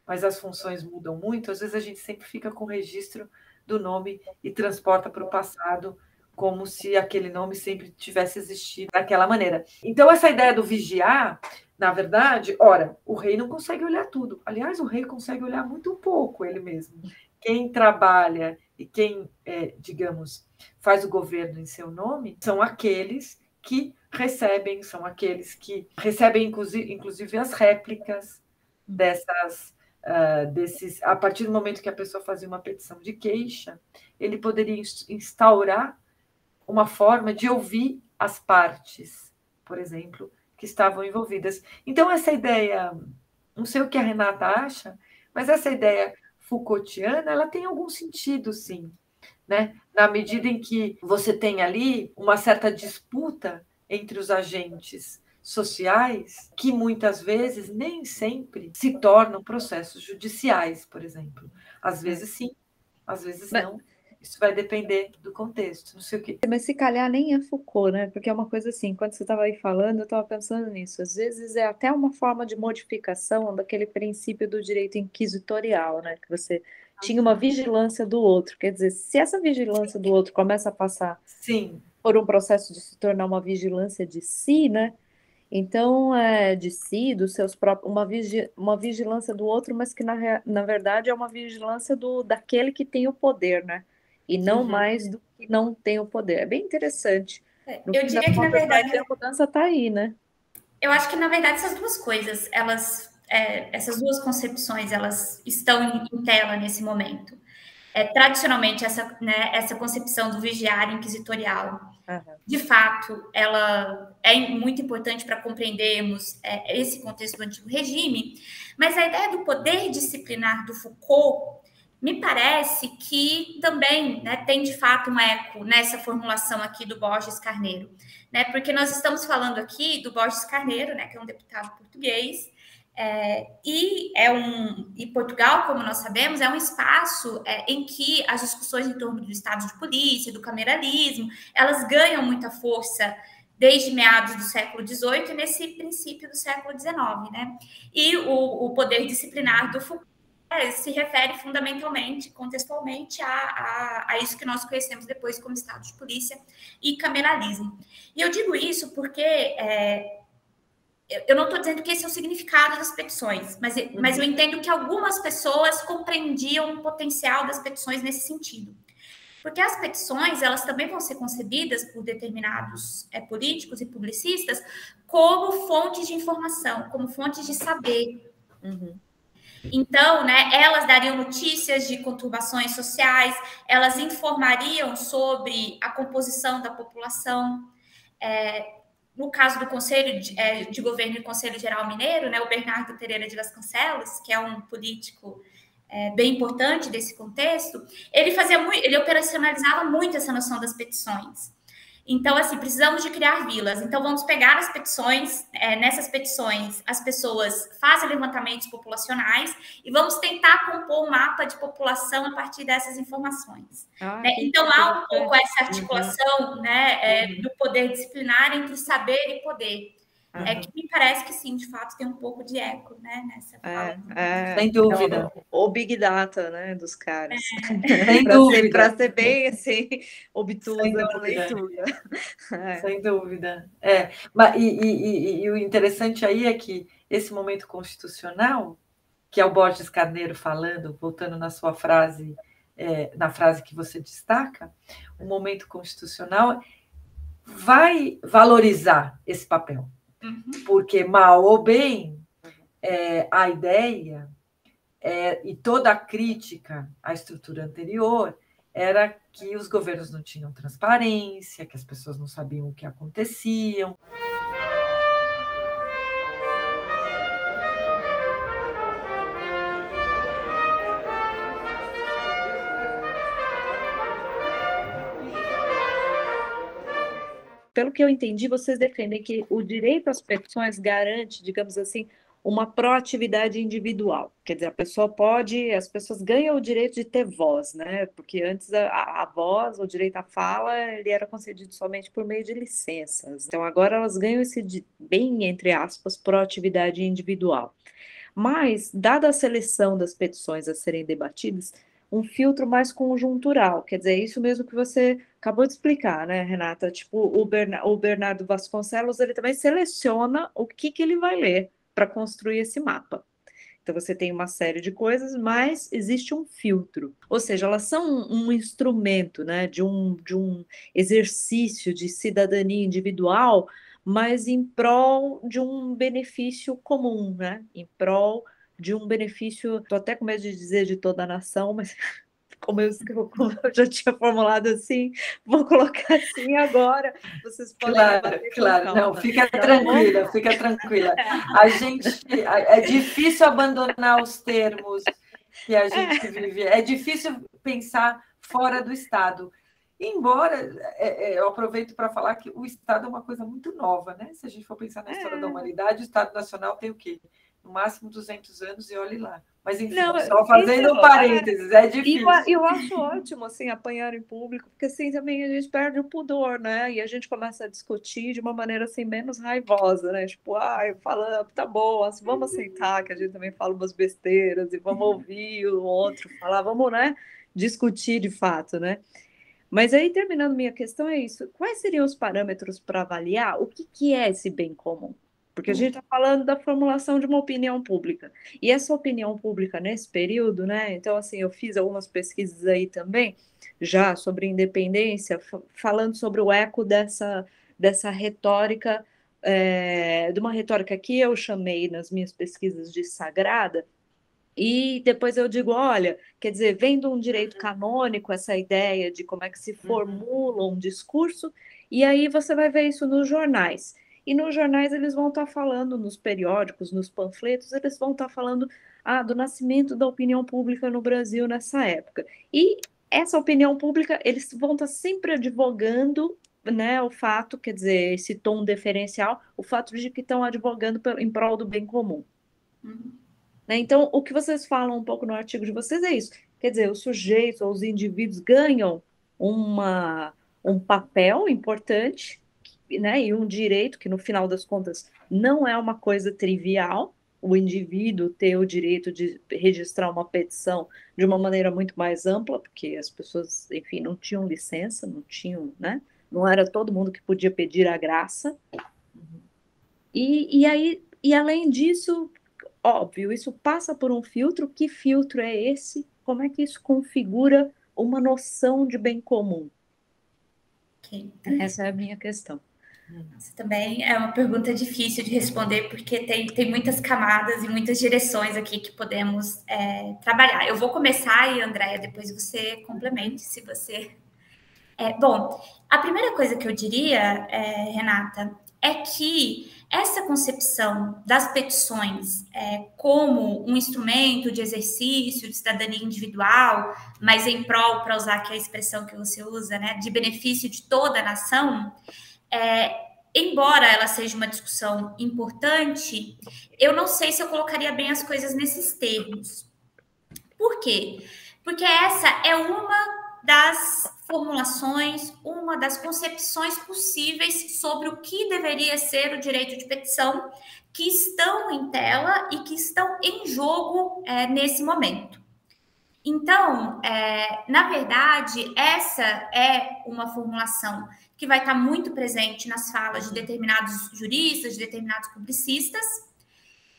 mas as funções mudam muito, às vezes a gente sempre fica com o registro do nome e transporta para o passado como se aquele nome sempre tivesse existido daquela maneira. Então, essa ideia do vigiar, na verdade, ora, o rei não consegue olhar tudo. Aliás, o rei consegue olhar muito pouco ele mesmo. Quem trabalha e quem, é, digamos, faz o governo em seu nome são aqueles que recebem, são aqueles que recebem, inclusive, as réplicas dessas. Uh, desses, a partir do momento que a pessoa fazia uma petição de queixa, ele poderia instaurar uma forma de ouvir as partes, por exemplo, que estavam envolvidas. Então, essa ideia, não sei o que a Renata acha, mas essa ideia Foucaultiana, ela tem algum sentido, sim, né? Na medida em que você tem ali uma certa disputa entre os agentes sociais, que muitas vezes nem sempre se tornam processos judiciais, por exemplo. Às vezes sim, às vezes não. Isso vai depender do contexto, não sei o quê. Mas se calhar nem é Foucault, né? Porque é uma coisa assim, quando você estava aí falando, eu estava pensando nisso. Às vezes é até uma forma de modificação daquele princípio do direito inquisitorial, né? Que você tinha uma vigilância do outro. Quer dizer, se essa vigilância do outro começa a passar Sim. por um processo de se tornar uma vigilância de si, né? Então, é de si, dos seus próprios, uma, vigi, uma vigilância do outro, mas que na, na verdade é uma vigilância do daquele que tem o poder, né? E não uhum. mais do que não tem o poder. É bem interessante. É, eu diria que, na verdade, a mudança está aí, né? Eu acho que, na verdade, essas duas coisas, elas, é, essas duas concepções, elas estão em, tela nesse momento. É, tradicionalmente, essa, né, essa concepção do vigiário inquisitorial, uhum. de fato, ela é muito importante para compreendermos é, esse contexto do antigo regime, mas a ideia do poder disciplinar do Foucault me parece que também né, tem de fato um eco nessa formulação aqui do Borges Carneiro, né? Porque nós estamos falando aqui do Borges Carneiro, né, que é um deputado português, é, e é um e Portugal, como nós sabemos, é um espaço é, em que as discussões em torno do estado de polícia, do cameralismo, elas ganham muita força desde meados do século XVIII e nesse princípio do século XIX, né? E o, o poder disciplinar do Foucault se refere fundamentalmente, contextualmente, a, a, a, isso que nós conhecemos depois como Estado de Polícia e cameralismo. E eu digo isso porque é, eu não estou dizendo que esse é o significado das petições, mas, mas eu entendo que algumas pessoas compreendiam o potencial das petições nesse sentido. Porque as petições, elas também vão ser concebidas por determinados é, políticos e publicistas como fontes de informação, como fontes de saber. Uhum. Então, né, elas dariam notícias de conturbações sociais, elas informariam sobre a composição da população. É, no caso do Conselho de, é, de, Governo e Conselho Geral Mineiro, né, o Bernardo Pereira de Vasconcelos, que é um político é, bem importante desse contexto, ele fazia muito, ele operacionalizava muito essa noção das petições. Então, assim, precisamos de criar vilas. Então, vamos pegar as petições, é, nessas petições, as pessoas fazem levantamentos populacionais e vamos tentar compor um mapa de população a partir dessas informações. Ah, né? Então, há um pouco essa articulação né, é, uhum. do poder disciplinar entre saber e poder. Uhum. É que me parece que sim, de fato, tem um pouco de eco, né, nessa é, fala. É, é, Sem dúvida. Então, o Big Data, né, dos caras. É. <laughs> Sem dúvida. Para ser bem, assim, obtusa na leitura. <laughs> É. Sem dúvida. É, mas, e, e, e, e o interessante aí é que esse momento constitucional, que é o Borges Carneiro falando, voltando na sua frase, é, na frase que você destaca, o momento constitucional vai valorizar esse papel. Uhum. Porque, mal ou bem, é, a ideia é, e toda a crítica à estrutura anterior era que os governos não tinham transparência, que as pessoas não sabiam o que aconteciam. Pelo que eu entendi, vocês defendem que o direito às petições garante, digamos assim, uma proatividade individual. Quer dizer, a pessoa pode, as pessoas ganham o direito de ter voz, né? Porque antes a, a voz, o direito à fala, ele era concedido somente por meio de licenças. Então agora elas ganham esse bem entre aspas proatividade individual. Mas, dada a seleção das petições a serem debatidas, um filtro mais conjuntural, quer dizer, é isso mesmo que você acabou de explicar, né, Renata? Tipo, o, o Bernardo Vasconcelos, ele também seleciona o que, que ele vai ler para construir esse mapa. Então, você tem uma série de coisas, mas existe um filtro. Ou seja, elas são um, um instrumento né, de, um, de um exercício de cidadania individual, mas em prol de um benefício comum, né? em prol de um benefício, estou até com medo de dizer de toda a nação, mas <laughs> como eu, <laughs> como eu, já tinha formulado assim, vou colocar assim agora. Vocês podem. Claro, claro. Não, fica então, tranquila, fica tranquila. <laughs> A gente é difícil abandonar os termos que a gente vive. É difícil pensar fora do Estado. Embora é, é, eu aproveito para falar que o Estado é uma coisa muito nova, né? Se a gente for pensar na história é. da humanidade, o Estado Nacional tem o quê? No máximo 200 anos e olhe lá. Mas enfim, não, só fazendo um parênteses, é, é difícil. Eu, eu acho ótimo, assim, apanhar em público, porque assim também a gente perde o pudor, né? E a gente começa a discutir de uma maneira assim menos raivosa, né? Tipo, ai, falando, tá bom, assim, vamos aceitar que a gente também fala umas besteiras e vamos ouvir o outro falar, vamos, né? Discutir de fato, né? Mas aí, terminando minha questão, é isso. Quais seriam os parâmetros para avaliar o que, que é esse bem comum? Porque a gente está falando da formulação de uma opinião pública. E essa opinião pública nesse período, né? Então, assim, eu fiz algumas pesquisas aí também, já sobre independência, falando sobre o eco dessa, dessa retórica é, de uma retórica que eu chamei nas minhas pesquisas de sagrada, e depois eu digo, olha, quer dizer, vendo um direito canônico, essa ideia de como é que se uhum. formula um discurso, e aí você vai ver isso nos jornais. E nos jornais eles vão estar falando, nos periódicos, nos panfletos, eles vão estar falando ah, do nascimento da opinião pública no Brasil nessa época. E essa opinião pública, eles vão estar sempre advogando né, o fato, quer dizer, esse tom deferencial, o fato de que estão advogando em prol do bem comum. Uhum. Né? Então, o que vocês falam um pouco no artigo de vocês é isso. Quer dizer, os sujeitos ou os indivíduos ganham uma, um papel importante né, e um direito que, no final das contas, não é uma coisa trivial, o indivíduo ter o direito de registrar uma petição de uma maneira muito mais ampla, porque as pessoas, enfim, não tinham licença, não tinham, né? Não era todo mundo que podia pedir a graça. E, e aí, e além disso, óbvio, isso passa por um filtro. Que filtro é esse? Como é que isso configura uma noção de bem comum? Okay. Essa é a minha questão. Isso também é uma pergunta difícil de responder, porque tem, tem muitas camadas e muitas direções aqui que podemos é, trabalhar. Eu vou começar e, Andréia, depois você complemente, se você. É, bom, a primeira coisa que eu diria, é, Renata, é que essa concepção das petições é, como um instrumento de exercício de cidadania individual, mas em prol, para usar aqui a expressão que você usa, né, de benefício de toda a nação, é, embora ela seja uma discussão importante, eu não sei se eu colocaria bem as coisas nesses termos. Por quê? Porque essa é uma das formulações, uma das concepções possíveis sobre o que deveria ser o direito de petição que estão em tela e que estão em jogo é, nesse momento. Então, é, na verdade, essa é uma formulação que vai estar muito presente nas falas de determinados juristas, de determinados publicistas.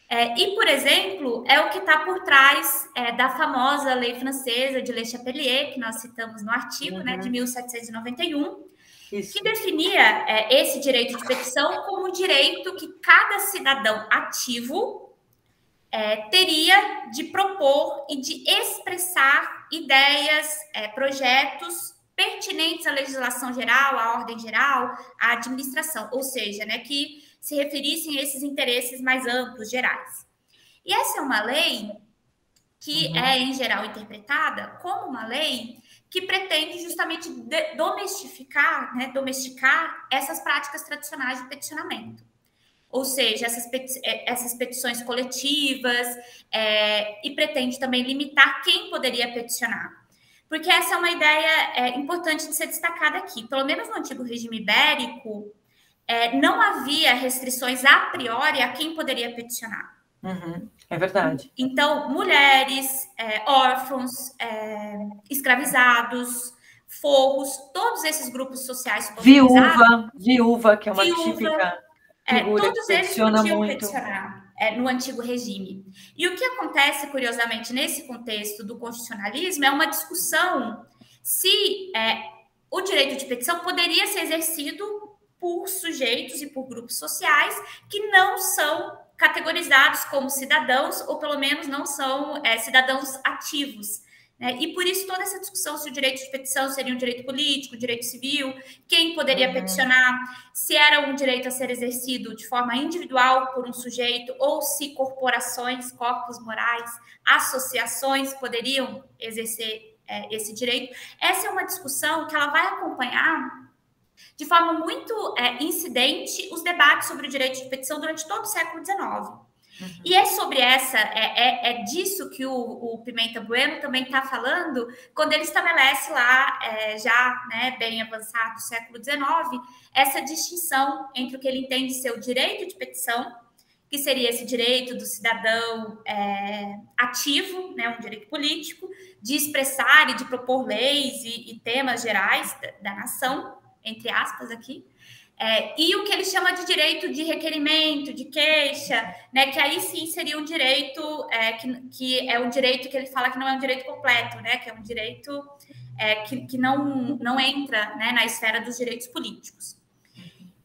É, e, por exemplo, é o que está por trás é, da famosa lei francesa de Le Chapelier, que nós citamos no artigo, uhum. né, de 1791, uhum. Isso. que definia é, esse direito de petição como um direito que cada cidadão ativo é, teria de propor e de expressar ideias, é, projetos pertinentes à legislação geral, à ordem geral, à administração, ou seja, né, que se referissem a esses interesses mais amplos, gerais. E essa é uma lei que uhum. é, em geral, interpretada como uma lei que pretende justamente domestificar, né, domesticar essas práticas tradicionais de peticionamento. Ou seja, essas, peti é, essas petições coletivas, é, e pretende também limitar quem poderia peticionar porque essa é uma ideia é, importante de ser destacada aqui. Pelo menos no antigo regime ibérico, é, não havia restrições a priori a quem poderia peticionar. Uhum, é verdade. Então, mulheres, é, órfãos, é, escravizados, forros, todos esses grupos sociais. Viúva, viúva, que é uma viúva, típica é, figura todos eles podiam muito. peticionar é, no antigo regime. E o que acontece, curiosamente, nesse contexto do constitucionalismo é uma discussão se é, o direito de petição poderia ser exercido por sujeitos e por grupos sociais que não são categorizados como cidadãos, ou pelo menos não são é, cidadãos ativos. Né? E por isso toda essa discussão se o direito de petição seria um direito político, direito civil, quem poderia uhum. peticionar, se era um direito a ser exercido de forma individual por um sujeito, ou se corporações, corpos morais, associações poderiam exercer é, esse direito. Essa é uma discussão que ela vai acompanhar de forma muito é, incidente os debates sobre o direito de petição durante todo o século XIX. Uhum. E é sobre essa, é, é, é disso que o, o, Pimenta Bueno também está falando, quando ele estabelece lá, é, já né, bem avançado, século XIX, essa distinção entre o que ele entende ser o direito de petição, que seria esse direito do cidadão é, ativo, né, um direito político, de expressar e de propor leis e, e temas gerais da, da nação, entre aspas aqui, é, e o que ele chama de direito de requerimento, de queixa, né, que aí sim seria um direito é, que, que é um direito que ele fala que não é um direito completo, né, que é um direito é, que, que não, não entra né, na esfera dos direitos políticos.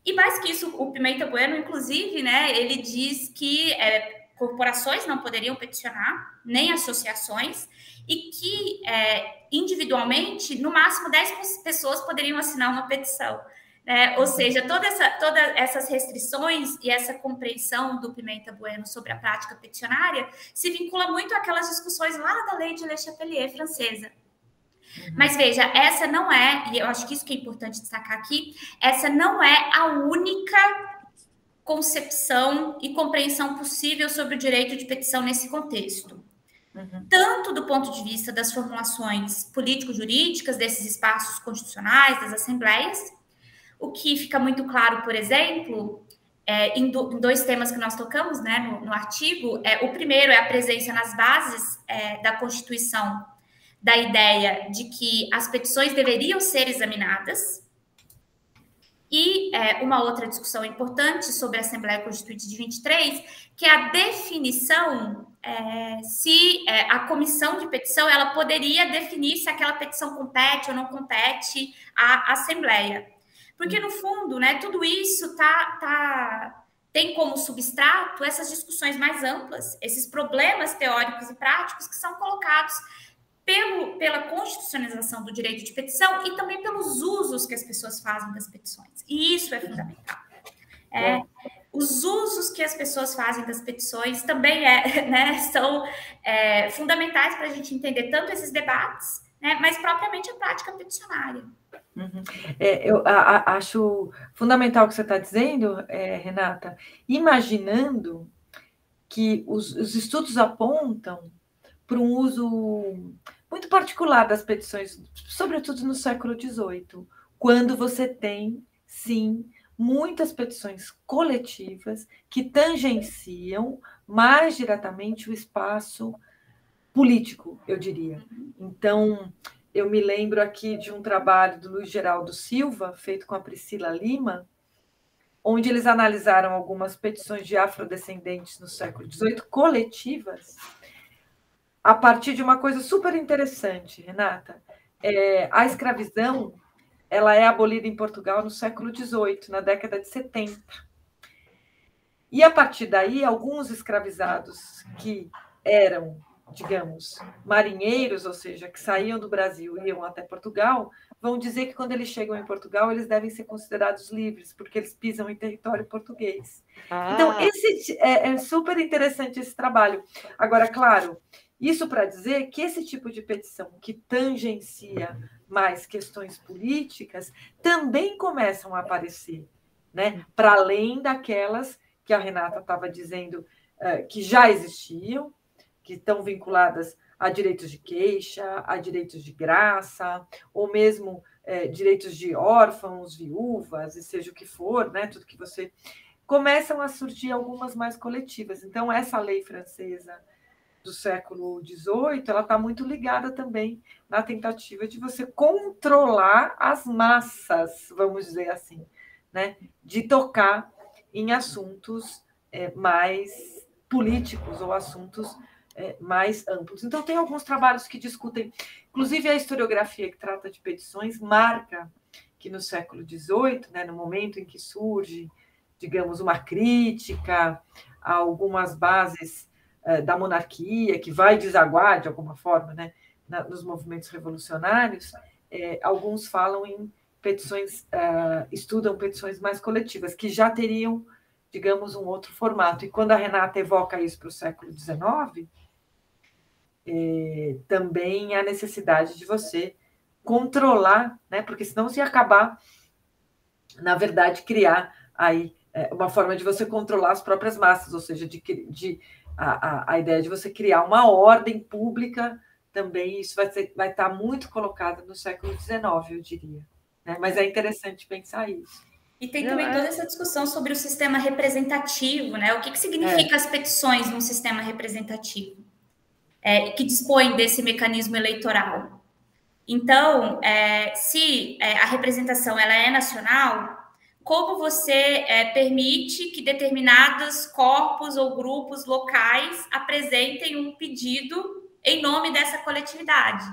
E mais que isso, o Pimenta Bueno, inclusive, né, ele diz que é, corporações não poderiam peticionar, nem associações, e que é, individualmente, no máximo 10 pessoas poderiam assinar uma petição. Né? Ou seja, toda essa, todas essas restrições e essa compreensão do Pimenta Bueno sobre a prática peticionária se vincula muito àquelas discussões lá da lei de Le Chapelier francesa, Uhum. Mas veja, essa não é, e eu acho que isso que é importante destacar aqui, essa não é a única concepção e compreensão possível sobre o direito de petição nesse contexto. Uhum. Tanto do ponto de vista das formulações político-jurídicas desses espaços constitucionais, das assembleias, o que fica muito claro, por exemplo, é, em, do, em, dois temas que nós tocamos né, no, no, artigo. É, o primeiro é a presença nas bases é, da Constituição da ideia de que as petições deveriam ser examinadas, e é, uma outra discussão importante sobre a Assembleia Constituinte de 23, que é a definição é, se é, a comissão de petição ela poderia definir se aquela petição compete ou não compete à Assembleia. Porque, no fundo, né, tudo isso tá, tá, tem como substrato essas discussões mais amplas, esses problemas teóricos e práticos que são colocados pelo, pela constitucionalização do direito de petição e também pelos usos que as pessoas fazem das petições. E isso é fundamental. É, os usos que as pessoas fazem das petições também é, <laughs> né, são é, fundamentais para a gente entender tanto esses debates, né, mas propriamente a prática peticionária. Uhum. É, eu a, a, acho fundamental o que você está dizendo, é, Renata, imaginando que os, os estudos apontam para um uso muito particular das petições, sobretudo no século XVIII, quando você tem, sim, muitas petições coletivas que tangenciam mais diretamente o espaço político, eu diria. Então, eu me lembro aqui de um trabalho do Luiz Geraldo Silva, feito com a Priscila Lima, onde eles analisaram algumas petições de afrodescendentes no século XVIII coletivas a partir de uma coisa super interessante, Renata. É, a escravidão ela é abolida em Portugal no século XVIII, na década de 70. E a partir daí, alguns escravizados que eram, digamos, marinheiros, ou seja, que saíam do Brasil e iam até Portugal, vão dizer que quando eles chegam em Portugal, eles devem ser considerados livres, porque eles pisam em território português. Ah. Então, esse, é, é super interessante esse trabalho. Agora, claro, isso para dizer que esse tipo de petição que tangencia mais questões políticas também começam a aparecer, né? Para além daquelas que a Renata estava dizendo uh, que já existiam, que estão vinculadas a direitos de queixa, a direitos de graça, ou mesmo eh, direitos de órfãos, viúvas, e seja o que for, né? Tudo que você começam a surgir algumas mais coletivas. Então essa lei francesa do século XVIII, ela está muito ligada também na tentativa de você controlar as massas, vamos dizer assim, né? de tocar em assuntos é, mais políticos ou assuntos é, mais amplos. Então, tem alguns trabalhos que discutem, inclusive a historiografia que trata de petições marca que no século XVIII, né, no momento em que surge, digamos, uma crítica a algumas bases é, da monarquia, que vai desaguar de alguma forma né, nos movimentos revolucionários, é, alguns falam em petições, uh, estudam petições mais coletivas, que já teriam, digamos, um outro formato. E quando a Renata evoca isso para o século XIX, é, também a necessidade de você controlar, né, porque senão se ia acabar, na verdade, criar aí uma forma de você controlar as próprias massas, ou seja, de, de a, a, a ideia de você criar uma ordem pública também, isso vai, ser, vai estar muito colocado no século XIX, eu diria. Né? Mas é interessante pensar isso. E tem também é... toda essa discussão sobre o sistema representativo, né? O que, que significa é. as petições num sistema representativo, é, que dispõe desse mecanismo eleitoral. Então, é, se é, a representação ela é nacional, como você é, permite que determinados corpos ou grupos locais apresentem um pedido em nome dessa coletividade.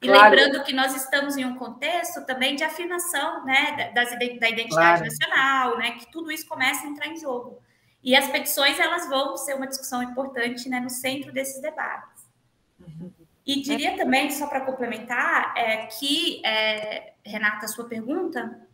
E claro. lembrando que nós estamos em um contexto também de afirmação né, das, da identidade claro. nacional, né, que tudo isso começa a entrar em jogo. E as petições elas vão ser uma discussão importante né, no centro desses debates. E diria também, só para complementar, é, que, é, Renata, a sua pergunta,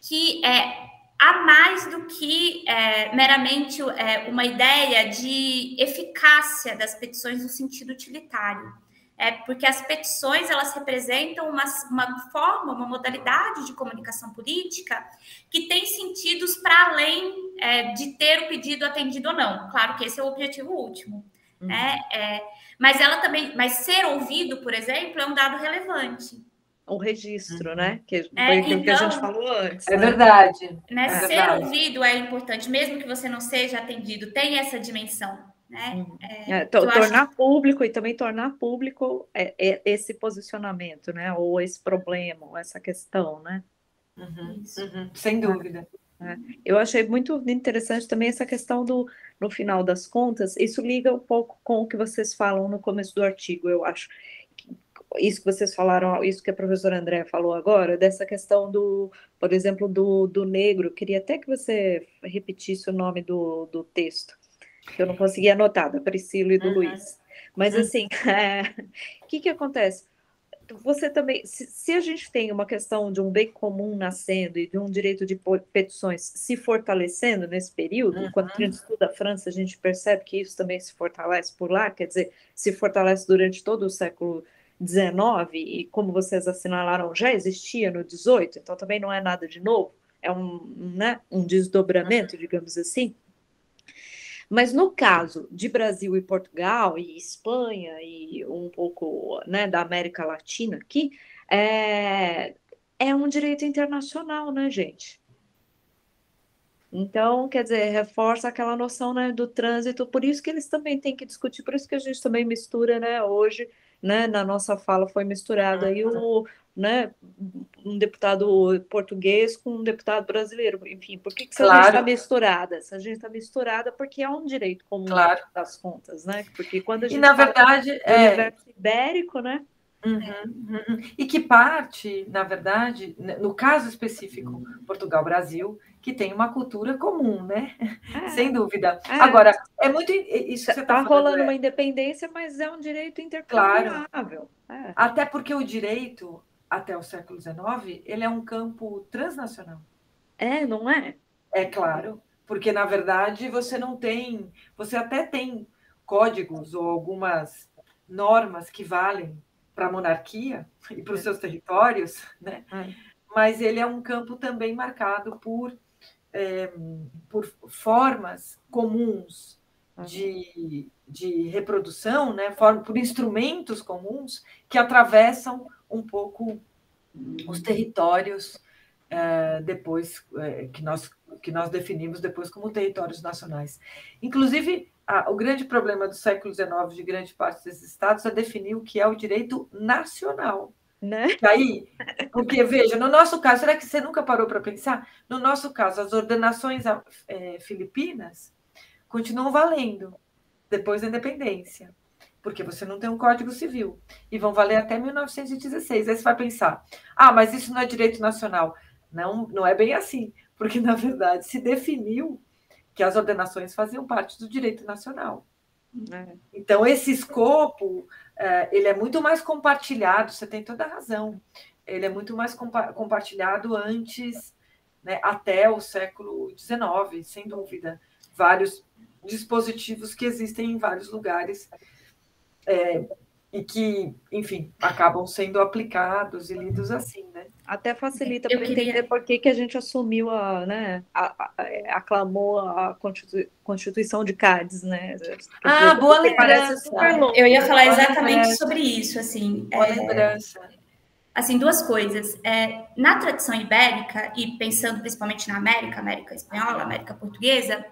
que é, há mais do que é, meramente é, uma ideia de eficácia das petições no sentido utilitário. É porque as petições elas representam uma, uma forma, uma modalidade de comunicação política que tem sentidos para além é, de ter o pedido atendido ou não. Claro que esse é o objetivo último. Uhum. Né? É, mas ela também, mas ser ouvido, por exemplo, é um dado relevante um registro, né? Que é, então, que a gente então, falou antes. É né? verdade. Né? É ser verdade. ouvido é importante, mesmo que você não seja atendido, tem essa dimensão. Né? É, é, tornar acho... público e também tornar público é, é, esse posicionamento, né? Ou esse problema, ou essa questão, né? Uhum. Uhum. Sem dúvida. É. Eu achei muito interessante também essa questão do, no final das contas, isso liga um pouco com o que vocês falam no começo do artigo, eu acho isso que vocês falaram, isso que a professora André falou agora, dessa questão do, por exemplo, do, do negro, queria até que você repetisse o nome do, do texto, que eu não consegui anotar, da Priscila e do uhum. Luiz. Mas, assim, <laughs> o é, que, que acontece? Você também, se, se, a gente tem uma questão de um bem comum nascendo e de um direito de petições se fortalecendo nesse período, uhum. quando a gente estuda a França, a gente percebe que isso também se fortalece por lá, quer dizer, se fortalece durante todo o século 19, e como vocês assinalaram, já existia no 18, então também não é nada de novo, é um, né, um desdobramento, digamos assim. Mas no caso de Brasil e Portugal, e Espanha, e um pouco né, da América Latina aqui, é, é um direito internacional, né, gente? Então, quer dizer, reforça aquela noção né, do trânsito, por isso que eles também têm que discutir, por isso que a gente também mistura né, hoje né, na nossa fala foi misturado aí o, né, um deputado português com um deputado brasileiro, enfim, por que, que claro. a gente está misturada? Se a gente está misturada porque é um direito comum claro. das contas, né? Porque quando a gente e na verdade é universo ibérico, né? Uhum, uhum. E que parte, na verdade, no caso específico, Portugal-Brasil, que tem uma cultura comum, né? É. <laughs> Sem dúvida. É. Agora, é muito isso está tá rolando é... uma independência, mas é um direito intercambiável. Claro. É. Até porque o direito, até o século XIX, ele é um campo transnacional. É, não é? É claro, porque na verdade você não tem, você até tem códigos ou algumas normas que valem para a monarquia e para os é. seus territórios, né? É. Mas ele é um campo também marcado por é, por formas comuns de, de reprodução, né, por instrumentos comuns que atravessam um pouco os territórios é, depois é, que nós que nós definimos depois como territórios nacionais. Inclusive, a, o grande problema do século XIX de grande parte desses estados é definir o que é o direito nacional. Né? Aí, porque veja, no nosso caso, será que você nunca parou para pensar? No nosso caso, as ordenações é, filipinas continuam valendo depois da independência, porque você não tem um código civil e vão valer até 1916. Aí você vai pensar, ah, mas isso não é direito nacional. Não, não é bem assim, porque <laughs> na verdade se definiu que as ordenações faziam parte do direito nacional. É. Então, esse escopo é, ele é muito mais compartilhado, você tem toda a razão. Ele é muito mais compa compartilhado antes, né, até o século XIX, sem dúvida. Vários dispositivos que existem em vários lugares é, e que, enfim, acabam sendo aplicados e lidos assim, né? Até facilita para queria... entender por que, que a gente assumiu a, né, a, a, aclamou a Constituição de Cádiz, né? ah, boa lembrança. Eu ia falar exatamente sobre isso, assim. Boa é... lembrança. Assim, duas coisas. É, na tradição ibérica, e pensando principalmente na América, América Espanhola, América Portuguesa,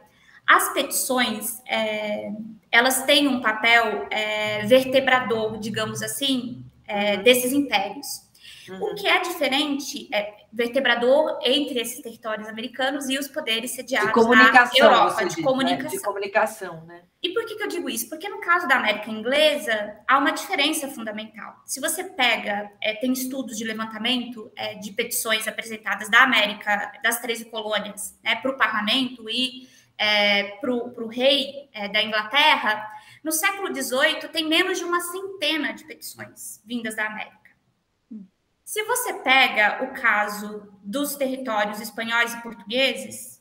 as petições, é, elas têm um papel é, vertebrador, digamos assim, é, desses impérios. Uhum. O que é diferente é vertebrador entre esses territórios americanos e os poderes sediados na Europa, de diz, comunicação. Né? De comunicação, né? E por que, que eu digo isso? Porque no caso da América Inglesa, há uma diferença fundamental. Se você pega, é, tem estudos de levantamento é, de petições apresentadas da América, das 13 colônias, né, para o parlamento e é, para o rei é, da Inglaterra, no século XVIII tem menos de uma centena de petições vindas da América. Se você pega o caso dos territórios espanhóis e portugueses,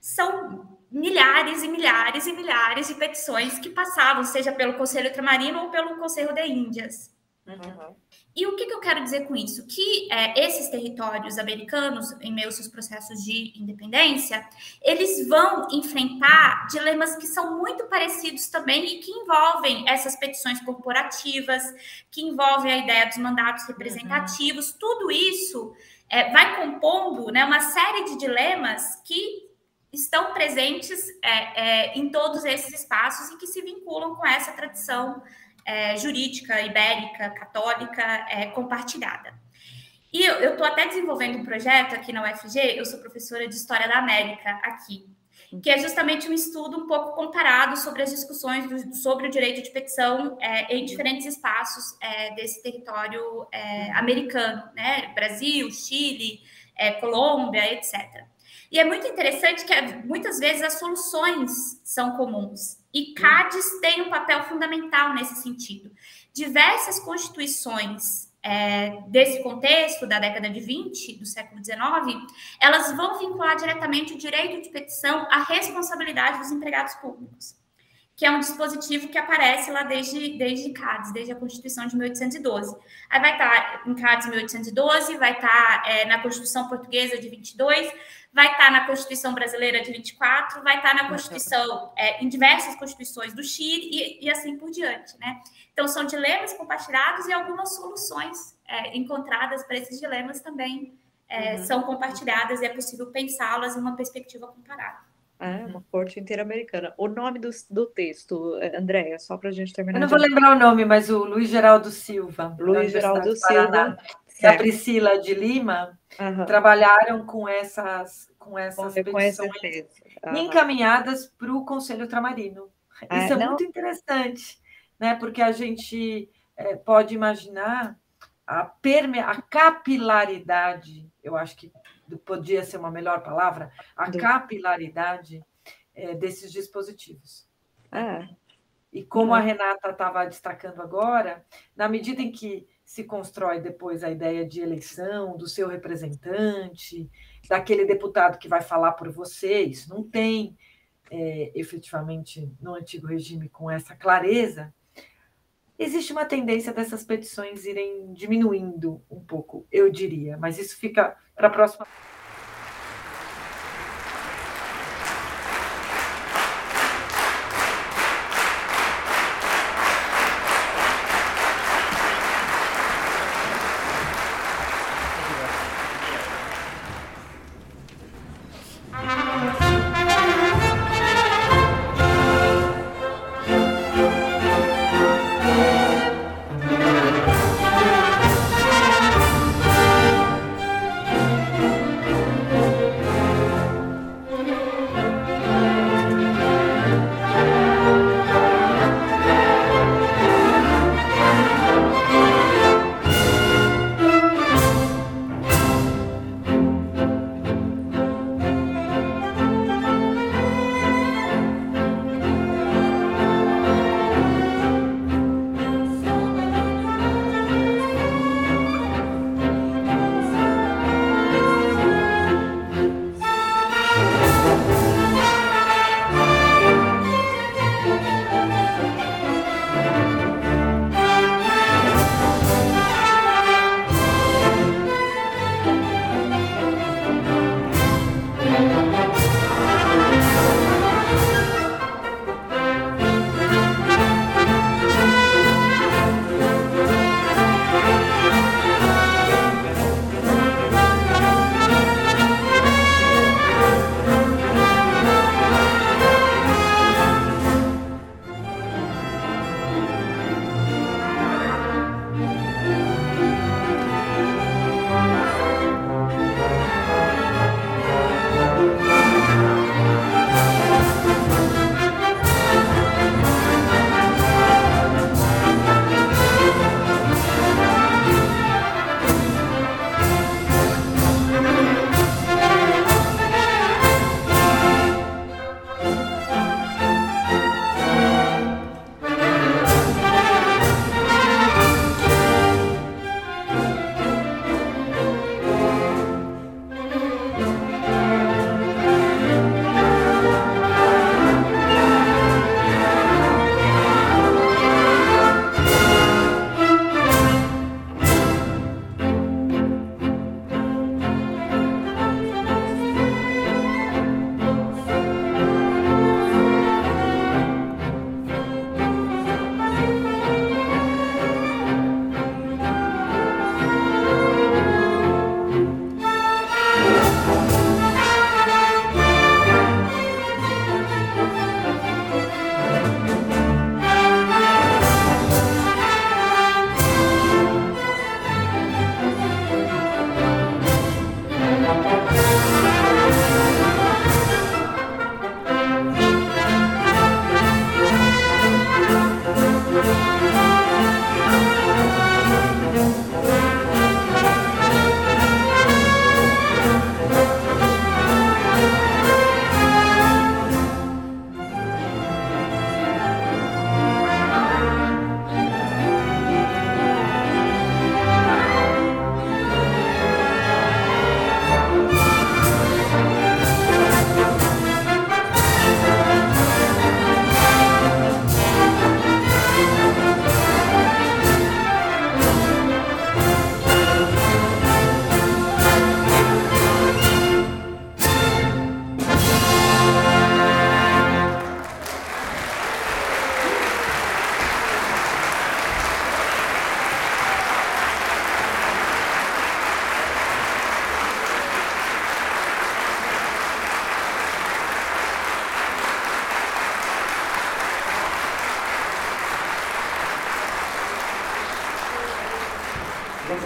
são milhares e milhares e milhares de petições que passavam, seja pelo Conselho Ultramarino ou pelo Conselho de Índias. Uhum. E o que, que, eu quero dizer com isso? Que é, esses territórios americanos, em meio aos seus processos de independência, eles vão enfrentar dilemas que são muito parecidos também e que envolvem essas petições corporativas, que envolvem a ideia dos mandatos representativos, uhum. tudo isso é, vai compondo né, uma série de dilemas que estão presentes é, é, em todos esses espaços e que se vinculam com essa tradição é, jurídica ibérica, católica, é, compartilhada. E eu estou até desenvolvendo um projeto aqui na UFG, eu sou professora de História da América aqui, que é justamente um estudo um pouco comparado sobre as discussões do, sobre o direito de petição é, em diferentes espaços é, desse território é, americano, né? Brasil, Chile, é, Colômbia, etc. E é muito interessante que muitas vezes as soluções são comuns. E CADES tem um papel fundamental nesse sentido. Diversas constituições é, desse contexto, da década de 20, do século 19, elas vão vincular diretamente o direito de petição à responsabilidade dos empregados públicos que é um dispositivo que aparece lá desde, desde CADES, desde a Constituição de 1812. Aí vai estar em CADES 1812, vai estar é, na Constituição Portuguesa de 22, vai estar na Constituição Brasileira de 24, vai estar na Constituição, é, em diversas constituições do Chile e, e, assim por diante, né? Então, são dilemas compartilhados e algumas soluções é, encontradas para esses dilemas também é, uhum. são compartilhadas e é possível pensá-las em uma perspectiva comparada. É, uma corte interamericana. O nome do, do texto, é, Andréia, só para a gente terminar. Eu não vou lembrar o nome, mas o Luiz Geraldo Silva. Luiz Geraldo Silva. E a Priscila de Lima uhum. trabalharam com essas, com essas com, petições uhum. encaminhadas para o Conselho Ultramarino. Ah, Isso é não? muito interessante, né? Porque a gente é, pode imaginar a, perme a capilaridade, eu acho que podia ser uma melhor palavra, a capilaridade é, desses dispositivos. É. E como a Renata estava destacando agora, na medida em que se constrói depois a ideia de eleição do seu representante, daquele deputado que vai falar por você, isso não tem é, efetivamente no antigo regime com essa clareza, existe uma tendência dessas petições irem diminuindo um pouco, eu diria, mas isso fica para a próxima.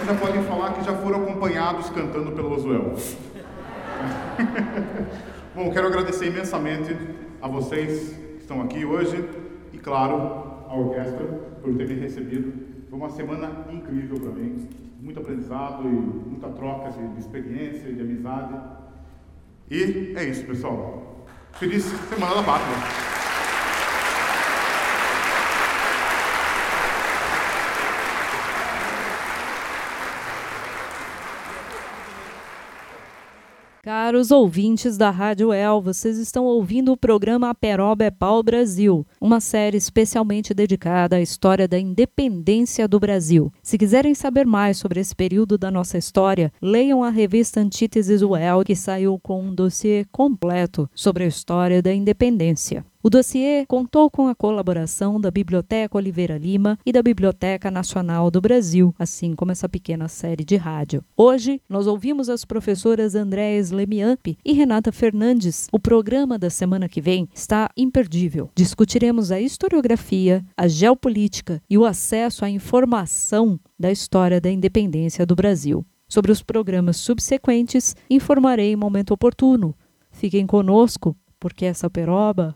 Já podem falar que já foram acompanhados cantando pelo Osuel. <laughs> Bom, quero agradecer imensamente a vocês que estão aqui hoje e, claro, a orquestra por ter me recebido. Foi uma semana incrível para mim, muito aprendizado e muita troca de, experiência e de amizade. E é isso, pessoal. Feliz Semana da Pátria! Caros ouvintes da Rádio El, vocês estão ouvindo o programa Peroba é Pau Brasil, uma série especialmente dedicada à história da independência do Brasil. Se quiserem saber mais sobre esse período da nossa história, leiam a revista Antíteses UEL, que saiu com um dossiê completo sobre a história da independência. O dossiê contou com a colaboração da Biblioteca Oliveira Lima e da Biblioteca Nacional do Brasil, assim como essa pequena série de rádio. Hoje, nós ouvimos as professoras Andréas Lemiamp e Renata Fernandes. O programa da semana que vem está imperdível. Discutiremos a historiografia, a geopolítica e o acesso à informação da história da independência do Brasil. Sobre os programas subsequentes, informarei em momento oportuno. Fiquem conosco, porque essa peroba